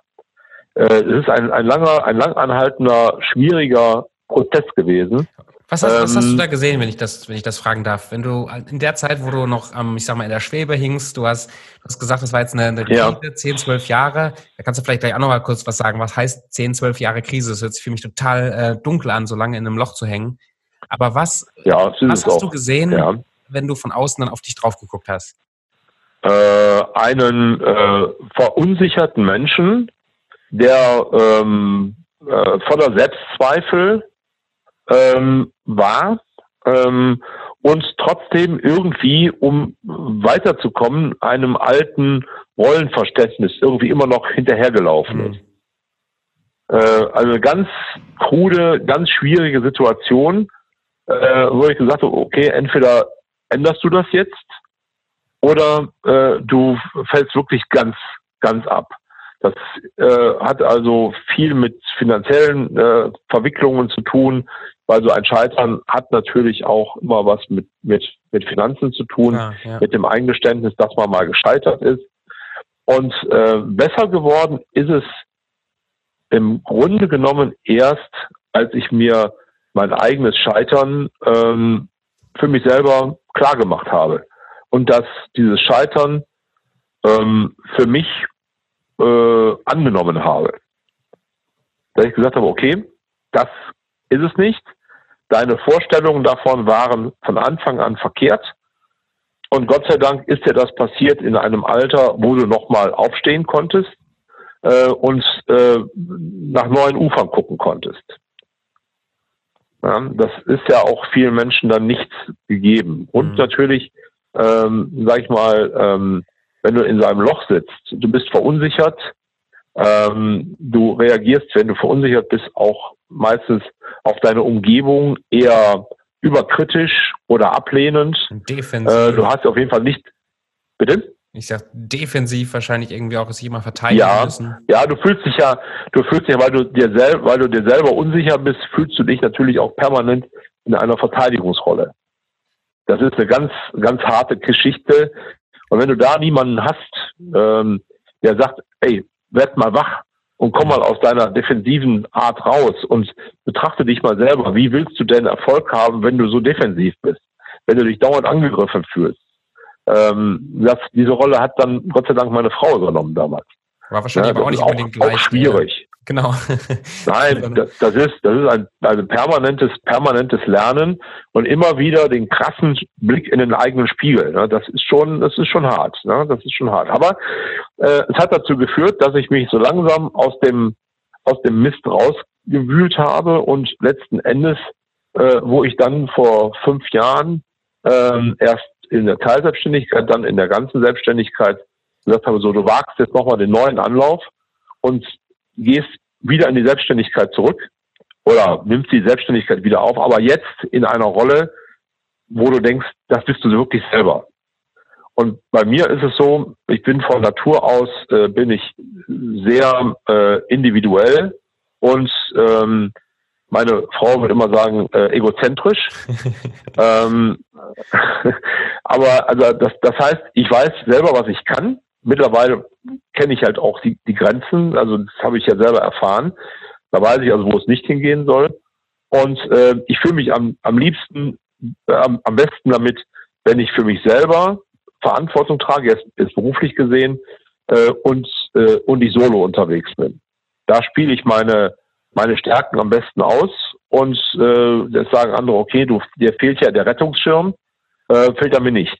Äh, es ist ein, ein langer, ein lang anhaltender, schwieriger Prozess gewesen. Was hast, ähm, was hast, du ähm, da gesehen, wenn ich das, wenn ich das fragen darf? Wenn du in der Zeit, wo du noch, ähm, ich sag mal, in der Schwebe hingst, du hast, du hast gesagt, das war jetzt eine, eine Krise, ja. 10, 12 Jahre. Da kannst du vielleicht gleich auch noch mal kurz was sagen. Was heißt 10, 12 Jahre Krise? Das hört sich für mich total äh, dunkel an, so lange in einem Loch zu hängen. Aber was, ja, was hast auch. du gesehen, ja. wenn du von außen dann auf dich drauf geguckt hast? Äh, einen äh, verunsicherten Menschen, der ähm, äh, voller Selbstzweifel ähm, war ähm, und trotzdem irgendwie, um weiterzukommen, einem alten Rollenverständnis irgendwie immer noch hinterhergelaufen mhm. ist. Äh, also ganz krude, ganz schwierige Situation, äh, wo ich gesagt habe, okay, entweder änderst du das jetzt oder äh, du fällst wirklich ganz, ganz ab. Das äh, hat also viel mit finanziellen äh, Verwicklungen zu tun, weil so ein Scheitern hat natürlich auch immer was mit, mit, mit Finanzen zu tun, ja, ja. mit dem Eingeständnis, dass man mal gescheitert ist. Und äh, besser geworden ist es im Grunde genommen erst, als ich mir mein eigenes Scheitern ähm, für mich selber klar gemacht habe. Und dass dieses Scheitern ähm, für mich äh, angenommen habe. Dass ich gesagt habe, okay, das ist es nicht. Deine Vorstellungen davon waren von Anfang an verkehrt. Und Gott sei Dank ist dir das passiert in einem Alter, wo du nochmal aufstehen konntest äh, und äh, nach neuen Ufern gucken konntest. Ja, das ist ja auch vielen Menschen dann nichts gegeben. Und mhm. natürlich, ähm, sag ich mal, ähm, wenn du in so einem Loch sitzt, du bist verunsichert, ähm, du reagierst, wenn du verunsichert bist, auch meistens auf deine Umgebung eher überkritisch oder ablehnend. Defensiv. Äh, du hast auf jeden Fall nicht. Bitte? Ich sag defensiv wahrscheinlich irgendwie auch sich immer verteidigen ja, müssen. Ja, du fühlst dich ja, du fühlst dich, weil du dir selber, weil du dir selber unsicher bist, fühlst du dich natürlich auch permanent in einer Verteidigungsrolle. Das ist eine ganz, ganz harte Geschichte. Und wenn du da niemanden hast, ähm, der sagt, ey, werd mal wach und komm mal aus deiner defensiven Art raus und betrachte dich mal selber. Wie willst du denn Erfolg haben, wenn du so defensiv bist? Wenn du dich dauernd angegriffen fühlst? Ähm, das, diese Rolle hat dann Gott sei Dank meine Frau übernommen damals. War wahrscheinlich ja, aber auch nicht unbedingt auch, gleich. Auch schwierig. Genau. Nein, das, das, ist, das ist ein, ein permanentes, permanentes Lernen und immer wieder den krassen Blick in den eigenen Spiegel. Ne? Das ist schon, das ist schon hart. Ne? Das ist schon hart. Aber äh, es hat dazu geführt, dass ich mich so langsam aus dem, aus dem Mist rausgewühlt habe und letzten Endes, äh, wo ich dann vor fünf Jahren ähm, erst in der Teilselbstständigkeit, dann in der ganzen Selbstständigkeit gesagt habe, so du wagst jetzt nochmal den neuen Anlauf und gehst wieder in die Selbstständigkeit zurück oder nimmst die Selbstständigkeit wieder auf, aber jetzt in einer Rolle, wo du denkst, das bist du wirklich selber. Und bei mir ist es so, ich bin von Natur aus, äh, bin ich sehr äh, individuell und ähm, meine Frau würde immer sagen, äh, egozentrisch. ähm, aber also das, das heißt, ich weiß selber, was ich kann. Mittlerweile kenne ich halt auch die, die Grenzen. Also das habe ich ja selber erfahren. Da weiß ich also, wo es nicht hingehen soll. Und äh, ich fühle mich am, am liebsten, äh, am, am besten damit, wenn ich für mich selber Verantwortung trage, jetzt, jetzt beruflich gesehen, äh, und, äh, und ich solo unterwegs bin. Da spiele ich meine meine Stärken am besten aus und äh, das sagen andere, okay, du, dir fehlt ja der Rettungsschirm, äh, fehlt er mir nicht.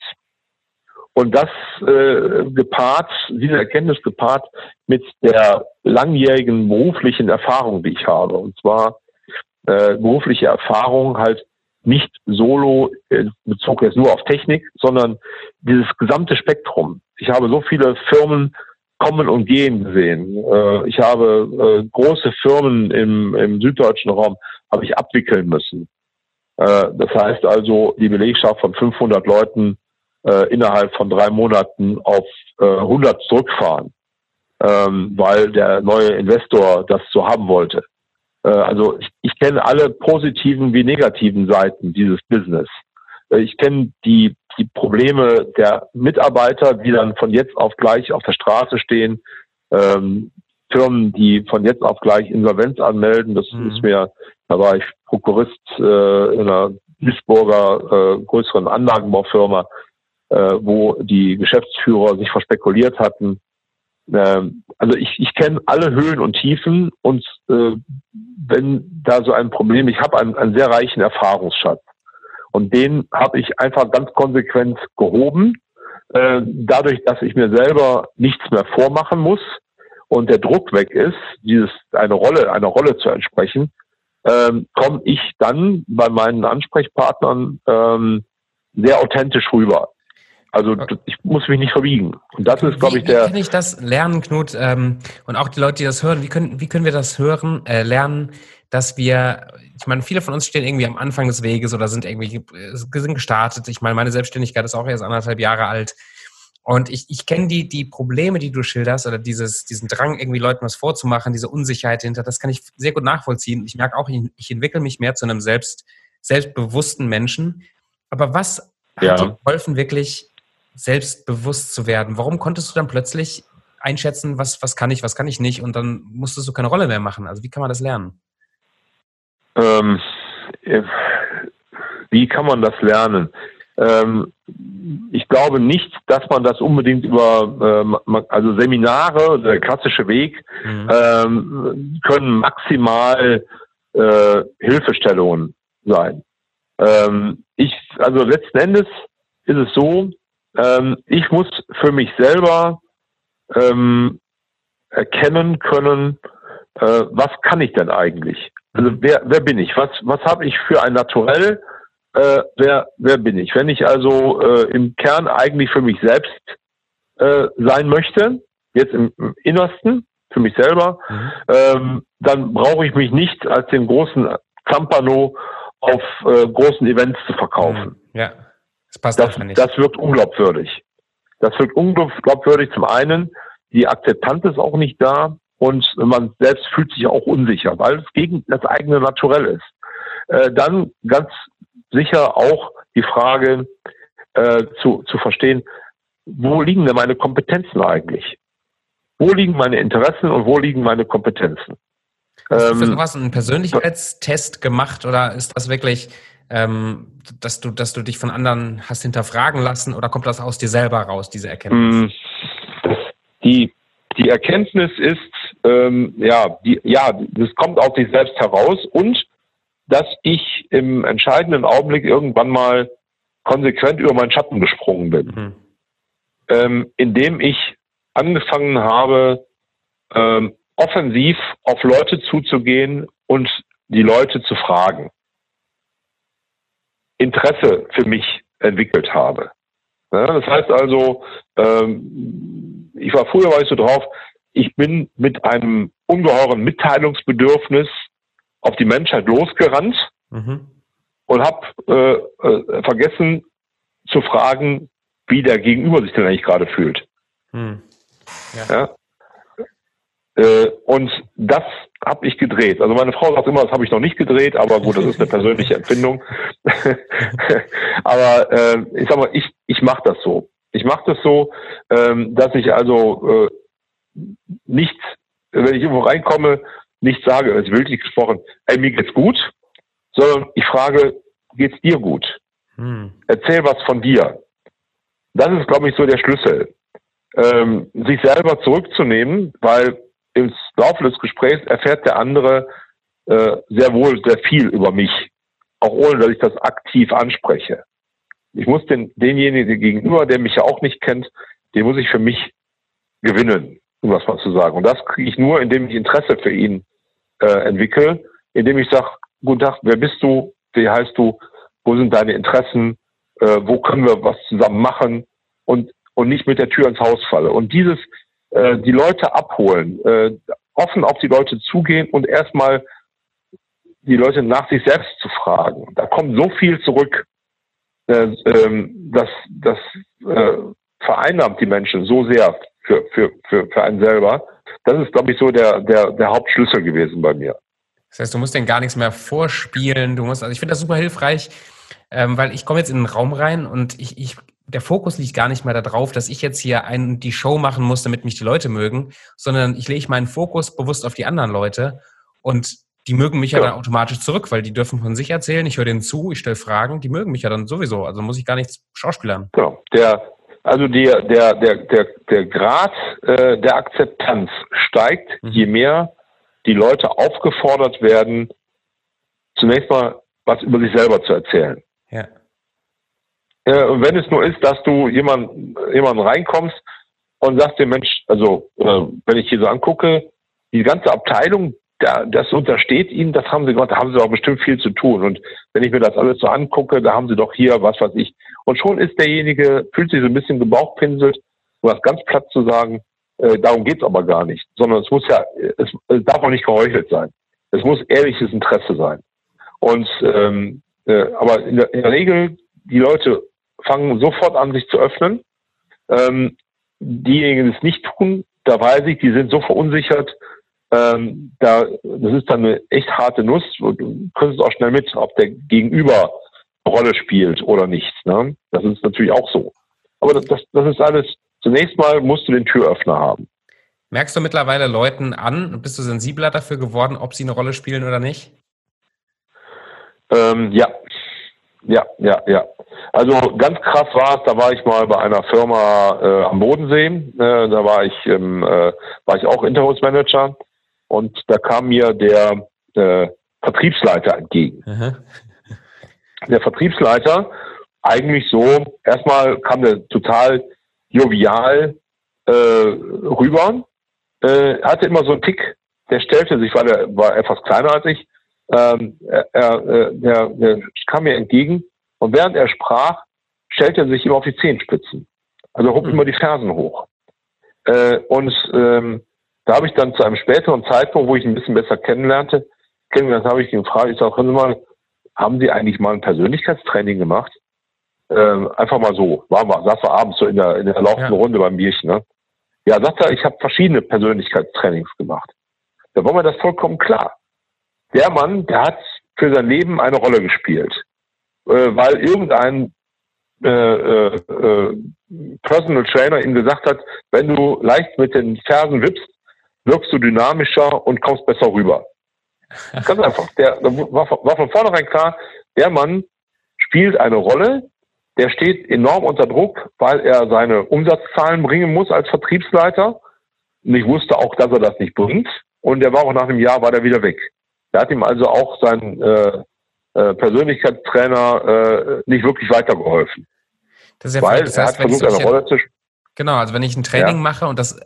Und das äh, gepaart, diese Erkenntnis gepaart mit der langjährigen beruflichen Erfahrung, die ich habe. Und zwar äh, berufliche Erfahrung halt nicht solo äh, bezogen jetzt nur auf Technik, sondern dieses gesamte Spektrum. Ich habe so viele Firmen kommen und gehen gesehen. Äh, ich habe äh, große Firmen im, im süddeutschen Raum habe ich abwickeln müssen. Äh, das heißt also, die Belegschaft von 500 Leuten äh, innerhalb von drei Monaten auf äh, 100 zurückfahren, ähm, weil der neue Investor das so haben wollte. Äh, also ich, ich kenne alle positiven wie negativen Seiten dieses Business. Äh, ich kenne die die Probleme der Mitarbeiter, die dann von jetzt auf gleich auf der Straße stehen, ähm, Firmen, die von jetzt auf gleich Insolvenz anmelden. Das mhm. ist mir, da war ich Prokurist äh, in einer Duisburger äh, größeren Anlagenbaufirma, wo die Geschäftsführer sich verspekuliert hatten. Ähm, also ich, ich kenne alle Höhen und Tiefen und äh, wenn da so ein Problem, ich habe einen, einen sehr reichen Erfahrungsschatz. Und den habe ich einfach ganz konsequent gehoben, äh, dadurch, dass ich mir selber nichts mehr vormachen muss und der Druck weg ist, dieses eine Rolle, einer Rolle zu entsprechen, ähm, komme ich dann bei meinen Ansprechpartnern ähm, sehr authentisch rüber. Also ich muss mich nicht verbiegen. Und das ist, glaube ich, der. Wie kann ich das lernen, Knut? Ähm, und auch die Leute, die das hören, wie können, wie können wir das hören, äh, lernen, dass wir, ich meine, viele von uns stehen irgendwie am Anfang des Weges oder sind irgendwie äh, sind gestartet. Ich meine, meine Selbstständigkeit ist auch erst anderthalb Jahre alt. Und ich, ich kenne die, die Probleme, die du schilderst, oder dieses, diesen Drang, irgendwie Leuten was vorzumachen, diese Unsicherheit hinter, das kann ich sehr gut nachvollziehen. Ich merke auch, ich, ich entwickle mich mehr zu einem selbst, selbstbewussten Menschen. Aber was hat ja. dir geholfen, wirklich selbstbewusst zu werden? Warum konntest du dann plötzlich einschätzen, was, was kann ich, was kann ich nicht? Und dann musstest du keine Rolle mehr machen. Also wie kann man das lernen? Ähm, äh, wie kann man das lernen? Ähm, ich glaube nicht, dass man das unbedingt über, ähm, also Seminare, der klassische Weg, mhm. ähm, können maximal äh, Hilfestellungen sein. Ähm, ich, also letzten Endes ist es so, ähm, ich muss für mich selber ähm, erkennen können, äh, was kann ich denn eigentlich? Also wer, wer bin ich? Was, was habe ich für ein Naturell? Äh, wer, wer bin ich? Wenn ich also äh, im Kern eigentlich für mich selbst äh, sein möchte, jetzt im, im Innersten, für mich selber, mhm. ähm, dann brauche ich mich nicht als den großen Zampano auf äh, großen Events zu verkaufen. Mhm. Ja, das passt das, nicht. Das wirkt unglaubwürdig. Das wirkt unglaubwürdig. Zum einen, die Akzeptanz ist auch nicht da und man selbst fühlt sich auch unsicher, weil es gegen das eigene Naturell ist. Äh, dann ganz sicher auch die Frage äh, zu, zu verstehen, wo liegen denn meine Kompetenzen eigentlich? Wo liegen meine Interessen und wo liegen meine Kompetenzen? Hast du für ähm, sowas einen Persönlichkeitstest gemacht oder ist das wirklich, ähm, dass du, dass du dich von anderen hast hinterfragen lassen oder kommt das aus dir selber raus, diese Erkenntnis? Mm, die, die Erkenntnis ist, ähm, ja, die, ja, das kommt aus sich selbst heraus und dass ich im entscheidenden Augenblick irgendwann mal konsequent über meinen Schatten gesprungen bin. Mhm. Ähm, indem ich angefangen habe, ähm, offensiv auf Leute zuzugehen und die Leute zu fragen. Interesse für mich entwickelt habe. Ja, das heißt also, ähm, ich war früher war ich so drauf, ich bin mit einem ungeheuren Mitteilungsbedürfnis auf die Menschheit losgerannt mhm. und habe äh, äh, vergessen zu fragen, wie der Gegenüber sich denn eigentlich gerade fühlt. Mhm. Ja. ja? Äh, und das habe ich gedreht. Also meine Frau sagt immer, das habe ich noch nicht gedreht, aber gut, das ist eine persönliche Empfindung. aber äh, ich sag mal, ich, ich mache das so. Ich mache das so, ähm, dass ich also äh, nicht, wenn ich irgendwo reinkomme, nicht sage, es will nicht gesprochen, ey, mir geht's gut, sondern ich frage, geht's dir gut? Hm. Erzähl was von dir. Das ist, glaube ich, so der Schlüssel. Ähm, sich selber zurückzunehmen, weil im Laufe des Gesprächs erfährt der andere äh, sehr wohl sehr viel über mich, auch ohne dass ich das aktiv anspreche. Ich muss den, denjenigen gegenüber, der mich ja auch nicht kennt, den muss ich für mich gewinnen, um das mal zu sagen. Und das kriege ich nur, indem ich Interesse für ihn äh, entwickle, indem ich sage, guten Tag, wer bist du, wie heißt du, wo sind deine Interessen, äh, wo können wir was zusammen machen und, und nicht mit der Tür ins Haus falle. Und dieses äh, die Leute abholen, äh, offen auf die Leute zugehen und erstmal die Leute nach sich selbst zu fragen. Da kommt so viel zurück, äh, ähm, dass das äh, vereinnahmt die Menschen so sehr für, für, für, für einen selber. Das ist, glaube ich, so der, der, der Hauptschlüssel gewesen bei mir. Das heißt, du musst denen gar nichts mehr vorspielen. Du musst, also ich finde das super hilfreich, ähm, weil ich komme jetzt in den Raum rein und ich, ich der Fokus liegt gar nicht mehr darauf, dass ich jetzt hier ein, die Show machen muss, damit mich die Leute mögen, sondern ich lege meinen Fokus bewusst auf die anderen Leute und die mögen mich ja, ja dann automatisch zurück, weil die dürfen von sich erzählen, ich höre denen zu, ich stelle Fragen, die mögen mich ja dann sowieso, also muss ich gar nichts schauspielern. Genau. Der, also der, der, der, der, der Grad äh, der Akzeptanz steigt, mhm. je mehr die Leute aufgefordert werden, zunächst mal was über sich selber zu erzählen. Ja. Äh, wenn es nur ist, dass du jemand, jemanden reinkommst und sagst dem Mensch, also äh, wenn ich hier so angucke, die ganze Abteilung, da, das untersteht ihnen, das haben sie gemacht, da haben sie auch bestimmt viel zu tun. Und wenn ich mir das alles so angucke, da haben sie doch hier was weiß ich. Und schon ist derjenige, fühlt sich so ein bisschen gebauchpinselt, um das ganz platt zu sagen, äh, darum geht's aber gar nicht. Sondern es muss ja, es, es darf auch nicht geheuchelt sein. Es muss ehrliches Interesse sein. Und ähm, äh, aber in der, in der Regel, die Leute fangen sofort an, sich zu öffnen. Ähm, diejenigen, die es nicht tun, da weiß ich, die sind so verunsichert, ähm, da, das ist dann eine echt harte Nuss. Du kriegst auch schnell mit, ob der Gegenüber eine Rolle spielt oder nicht. Ne? Das ist natürlich auch so. Aber das, das, das ist alles, zunächst mal musst du den Türöffner haben. Merkst du mittlerweile Leuten an, bist du sensibler dafür geworden, ob sie eine Rolle spielen oder nicht? Ähm, ja, ja, ja, ja. Also ganz krass war es, da war ich mal bei einer Firma äh, am Bodensee, äh, da war ich, ähm, äh, war ich auch Interimsmanager und da kam mir der äh, Vertriebsleiter entgegen. Aha. Der Vertriebsleiter eigentlich so, erstmal kam der total jovial äh, rüber, äh, hatte immer so einen Tick, der stellte sich, weil er war etwas kleiner als ich, ähm, er, er, äh, der, der kam mir entgegen und während er sprach, stellte er sich immer auf die Zehenspitzen. Also hob mhm. immer die Fersen hoch. Äh, und ähm, da habe ich dann zu einem späteren Zeitpunkt, wo ich ihn ein bisschen besser kennenlernte, kennengelernt habe ich ihn gefragt, ich sage, hören Sie mal, haben Sie eigentlich mal ein Persönlichkeitstraining gemacht? Ähm, einfach mal so, war mal, saß wir abends so in der, in der laufenden ja. Runde beim Bierchen, ne? Ja, sagt er, ich habe verschiedene Persönlichkeitstrainings gemacht. Da war mir das vollkommen klar. Der Mann, der hat für sein Leben eine Rolle gespielt, äh, weil irgendein äh, äh, äh, Personal Trainer ihm gesagt hat, wenn du leicht mit den Fersen wippst, wirkst du dynamischer und kommst besser rüber. Ganz einfach. Der war, war von vornherein klar, der Mann spielt eine Rolle, der steht enorm unter Druck, weil er seine Umsatzzahlen bringen muss als Vertriebsleiter. Und ich wusste auch, dass er das nicht bringt. Und der war auch nach einem Jahr war der wieder weg. Der hat ihm also auch sein äh, äh, Persönlichkeitstrainer äh, nicht wirklich weitergeholfen. Das ist ja weil das heißt, er hat versucht, eine Rolle zu Genau, also wenn ich ein Training ja. mache und das äh,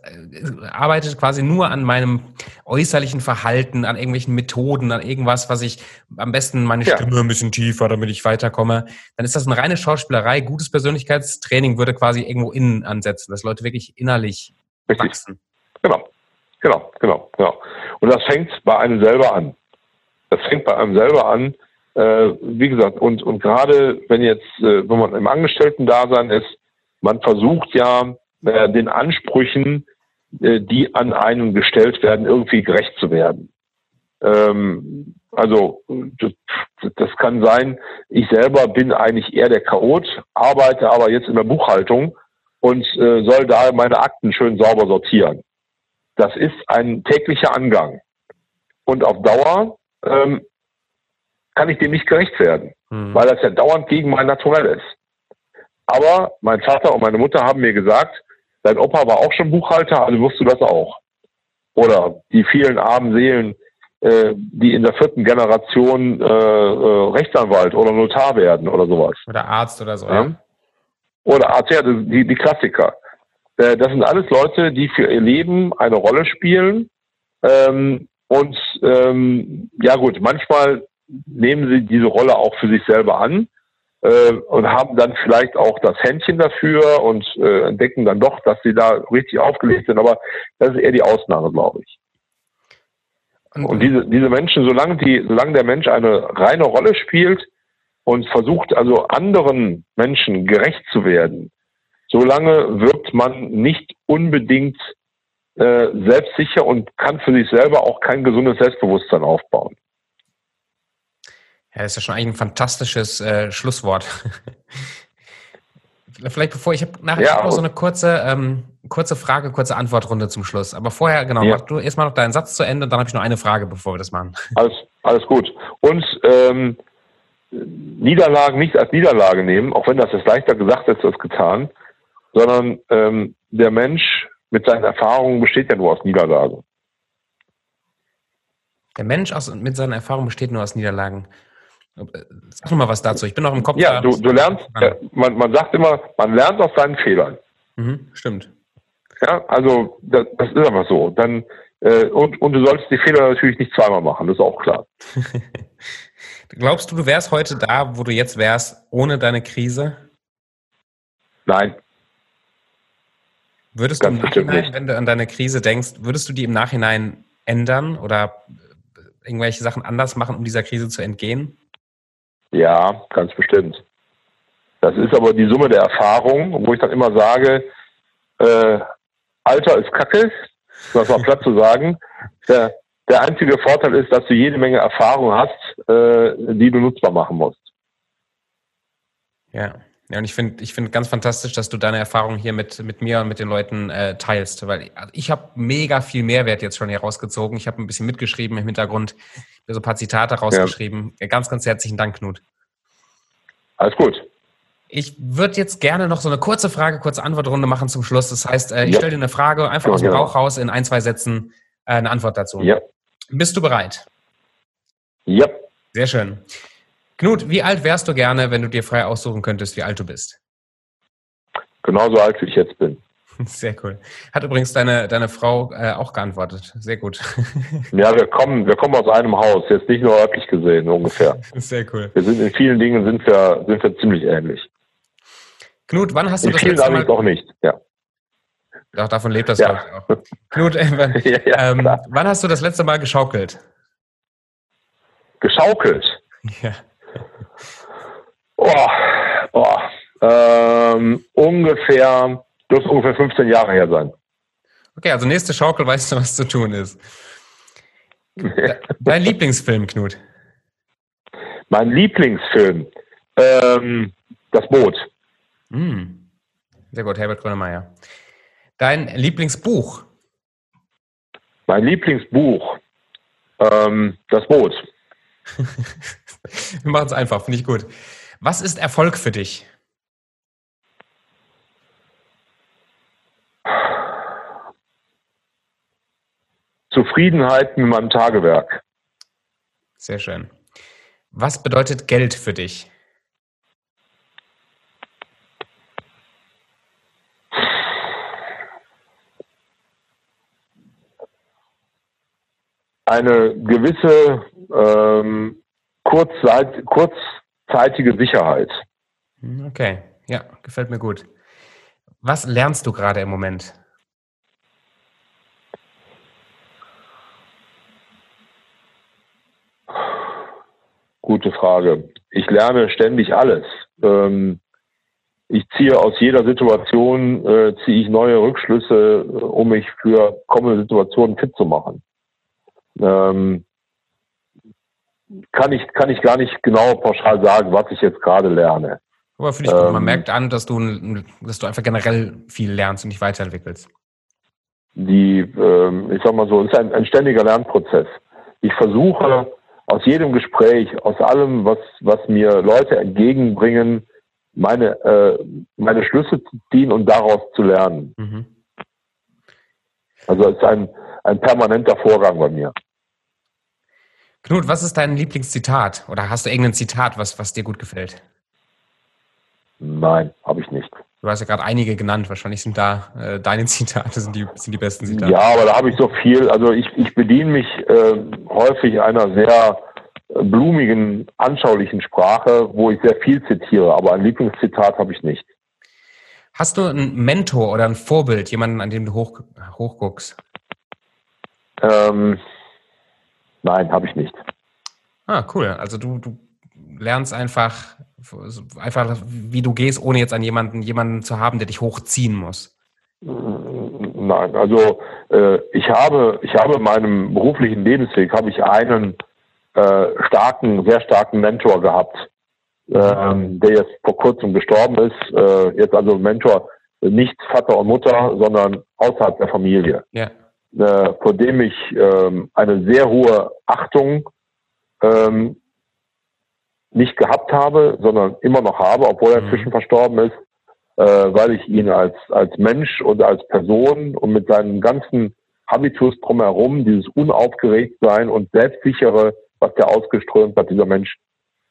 arbeitet quasi nur an meinem äußerlichen Verhalten, an irgendwelchen Methoden, an irgendwas, was ich am besten meine ja. Stimme ein bisschen tiefer, damit ich weiterkomme, dann ist das eine reine Schauspielerei. Gutes Persönlichkeitstraining würde quasi irgendwo innen ansetzen, dass Leute wirklich innerlich Richtig. wachsen. Genau, genau, genau, genau. Und das fängt bei einem selber an. Das fängt bei einem selber an. Äh, wie gesagt, und, und gerade wenn jetzt, äh, wenn man im Angestellten-Dasein ist, man versucht ja äh, den Ansprüchen, äh, die an einen gestellt werden, irgendwie gerecht zu werden. Ähm, also das, das, kann sein, ich selber bin eigentlich eher der Chaot, arbeite aber jetzt in der Buchhaltung und äh, soll da meine Akten schön sauber sortieren. Das ist ein täglicher Angang. Und auf Dauer ähm, kann ich dem nicht gerecht werden, hm. weil das ja dauernd gegen mein Naturell ist. Aber mein Vater und meine Mutter haben mir gesagt, dein Opa war auch schon Buchhalter, also wirst du das auch. Oder die vielen armen Seelen, äh, die in der vierten Generation äh, äh, Rechtsanwalt oder Notar werden oder sowas. Oder Arzt oder so. Ja? Oder Arzt, ja, die, die Klassiker. Äh, das sind alles Leute, die für ihr Leben eine Rolle spielen. Ähm, und ähm, ja gut, manchmal nehmen sie diese Rolle auch für sich selber an äh, und haben dann vielleicht auch das Händchen dafür und äh, entdecken dann doch, dass sie da richtig aufgelegt sind. Aber das ist eher die Ausnahme, glaube ich. Und diese, diese Menschen, solange, die, solange der Mensch eine reine Rolle spielt und versucht also anderen Menschen gerecht zu werden, solange wird man nicht unbedingt äh, selbstsicher und kann für sich selber auch kein gesundes Selbstbewusstsein aufbauen. Ja, das ist ja schon eigentlich ein fantastisches äh, Schlusswort. Vielleicht bevor ich habe nachher ja, noch so eine kurze, ähm, kurze Frage, kurze Antwortrunde zum Schluss. Aber vorher, genau, ja. mach du erstmal noch deinen Satz zu Ende, dann habe ich noch eine Frage, bevor wir das machen. Alles, alles gut. Und ähm, Niederlagen nicht als Niederlage nehmen, auch wenn das jetzt leichter gesagt ist als getan, sondern ähm, der Mensch mit seinen Erfahrungen besteht ja nur aus Niederlagen. Der Mensch aus, mit seinen Erfahrungen besteht nur aus Niederlagen. Sag noch mal was dazu. Ich bin noch im Kopf. Ja, du, du lernst, äh, man, man sagt immer, man lernt aus seinen Fehlern. Mhm, stimmt. Ja, also das, das ist aber so. Dann äh, und, und du solltest die Fehler natürlich nicht zweimal machen, das ist auch klar. Glaubst du, du wärst heute da, wo du jetzt wärst, ohne deine Krise? Nein. Würdest Ganz du im Nachhinein, wenn du an deine Krise denkst, würdest du die im Nachhinein ändern oder irgendwelche Sachen anders machen, um dieser Krise zu entgehen? Ja, ganz bestimmt. Das ist aber die Summe der Erfahrung, wo ich dann immer sage, äh, Alter ist Kacke, das mal platt zu sagen. Der, der einzige Vorteil ist, dass du jede Menge Erfahrung hast, äh, die du nutzbar machen musst. Ja. Ja, und ich finde ich finde ganz fantastisch, dass du deine Erfahrungen hier mit, mit mir und mit den Leuten äh, teilst, weil ich, habe mega viel Mehrwert jetzt schon hier rausgezogen. Ich habe ein bisschen mitgeschrieben im Hintergrund, so ein paar Zitate rausgeschrieben. Ja. Ganz, ganz herzlichen Dank, Knut. Alles gut. Ich würde jetzt gerne noch so eine kurze Frage, kurze Antwortrunde machen zum Schluss. Das heißt, äh, ich ja. stelle dir eine Frage einfach ja, aus dem genau. Bauch raus in ein, zwei Sätzen äh, eine Antwort dazu. Ja. Bist du bereit? Ja. Sehr schön. Knut, wie alt wärst du gerne, wenn du dir frei aussuchen könntest, wie alt du bist? Genauso alt, wie ich jetzt bin. Sehr cool. Hat übrigens deine, deine Frau äh, auch geantwortet. Sehr gut. Ja, wir kommen, wir kommen aus einem Haus, jetzt nicht nur örtlich gesehen, ungefähr. Sehr cool. Wir sind in vielen Dingen sind wir, sind wir ziemlich ähnlich. Knut, wann hast du in das vielen letzte Mal... auch nicht, ja. Doch, davon lebt das, Ja. glaube ich, auch. Knut, äh, ja, ähm, wann hast du das letzte Mal geschaukelt? Geschaukelt. Ja. Oh, oh, ähm, ungefähr, dürfte ungefähr 15 Jahre her sein. Okay, also nächste Schaukel weißt du, was zu tun ist. De- Dein Lieblingsfilm, Knut? mein Lieblingsfilm, ähm, Das Boot. Hm. Sehr gut, Herbert Grönemeyer. Dein Lieblingsbuch? Mein Lieblingsbuch, ähm, Das Boot. Wir machen es einfach, finde ich gut. Was ist Erfolg für dich? Zufriedenheit mit meinem Tagewerk. Sehr schön. Was bedeutet Geld für dich? Eine gewisse ähm, kurzzeit, kurzzeitige Sicherheit. Hm, Okay, ja, gefällt mir gut. Was lernst du gerade im Moment? Gute Frage. Ich lerne ständig alles. Ähm, ich ziehe aus jeder Situation, äh, ziehe ich neue Rückschlüsse, äh, um mich für kommende Situationen fit zu machen. Kann ich, kann ich gar nicht genau pauschal sagen, was ich jetzt gerade lerne. Aber finde ich gut. Man Ähm, merkt an, dass du, dass du einfach generell viel lernst und dich weiterentwickelst. Die, ähm, ich sag mal so, es ist ein, ein ständiger Lernprozess. Ich versuche aus jedem Gespräch, aus allem, was, was mir Leute entgegenbringen, meine, äh, meine Schlüsse zu ziehen und daraus zu lernen. Mhm. Also es ist ein, ein permanenter Vorgang bei mir. Knut, was ist dein Lieblingszitat? Oder hast du irgendein Zitat, was, was dir gut gefällt? Nein, habe ich nicht. Du hast ja gerade einige genannt. Wahrscheinlich sind da äh, deine Zitate sind die, sind die besten Zitate. Ja, aber da habe ich so viel. Also ich, ich bediene mich äh, häufig einer sehr blumigen, anschaulichen Sprache, wo ich sehr viel zitiere. Aber ein Lieblingszitat habe ich nicht. Hast du einen Mentor oder ein Vorbild, jemanden, an dem du hoch, hochguckst? Ähm, nein, habe ich nicht. Ah, cool. Also du, du lernst einfach, einfach, wie du gehst, ohne jetzt an jemanden, jemanden zu haben, der dich hochziehen muss. Nein, also äh, ich habe, ich habe in meinem beruflichen Lebensweg habe ich einen äh, starken, sehr starken Mentor gehabt, ähm, der jetzt vor kurzem gestorben ist. Äh, jetzt also Mentor nicht Vater und Mutter, sondern außerhalb der Familie, Ja. Äh, vor dem ich ähm, eine sehr hohe Achtung ähm, nicht gehabt habe, sondern immer noch habe, obwohl er Mhm. inzwischen verstorben ist, äh, weil ich ihn als, als Mensch und als Person und mit seinem ganzen Habitus drumherum, dieses Unaufgeregtsein und Selbstsichere, was der ausgeströmt hat, dieser Mensch,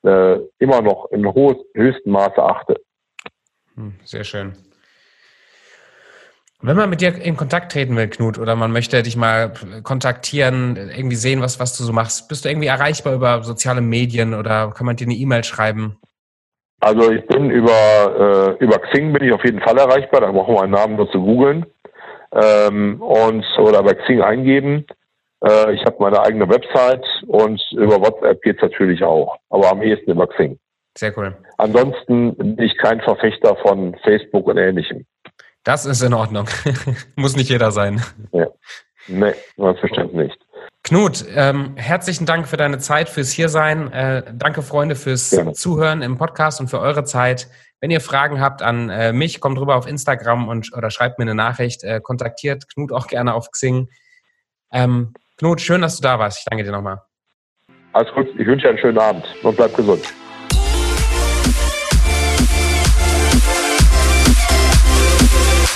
äh, immer noch im hohes, höchsten Maße achte. Hm, Sehr schön. Wenn man mit dir in Kontakt treten will, Knut, oder man möchte dich mal kontaktieren, irgendwie sehen, was, was du so machst, bist du irgendwie erreichbar über soziale Medien oder kann man dir eine E-Mail schreiben? Also ich bin über, äh, über Xing bin ich auf jeden Fall erreichbar, da brauchen wir meinen Namen nur zu googeln ähm, und oder bei Xing eingeben. Äh, ich habe meine eigene Website und über WhatsApp geht's natürlich auch, aber am ehesten über Xing. Sehr cool. Ansonsten bin ich kein Verfechter von Facebook und ähnlichem. Das ist in Ordnung. Muss nicht jeder sein. Nee, selbstverständlich nicht. Knut, ähm, herzlichen Dank für deine Zeit, fürs Hiersein. Äh, danke, Freunde, fürs Gerne. Zuhören im Podcast und für eure Zeit. Wenn ihr Fragen habt an äh, mich, kommt rüber auf Instagram und oder schreibt mir eine Nachricht. Äh, kontaktiert Knut auch gerne auf Xing. Ähm, Knut, schön, dass du da warst. Ich danke dir nochmal. Alles gut, ich wünsche dir einen schönen Abend und bleib gesund.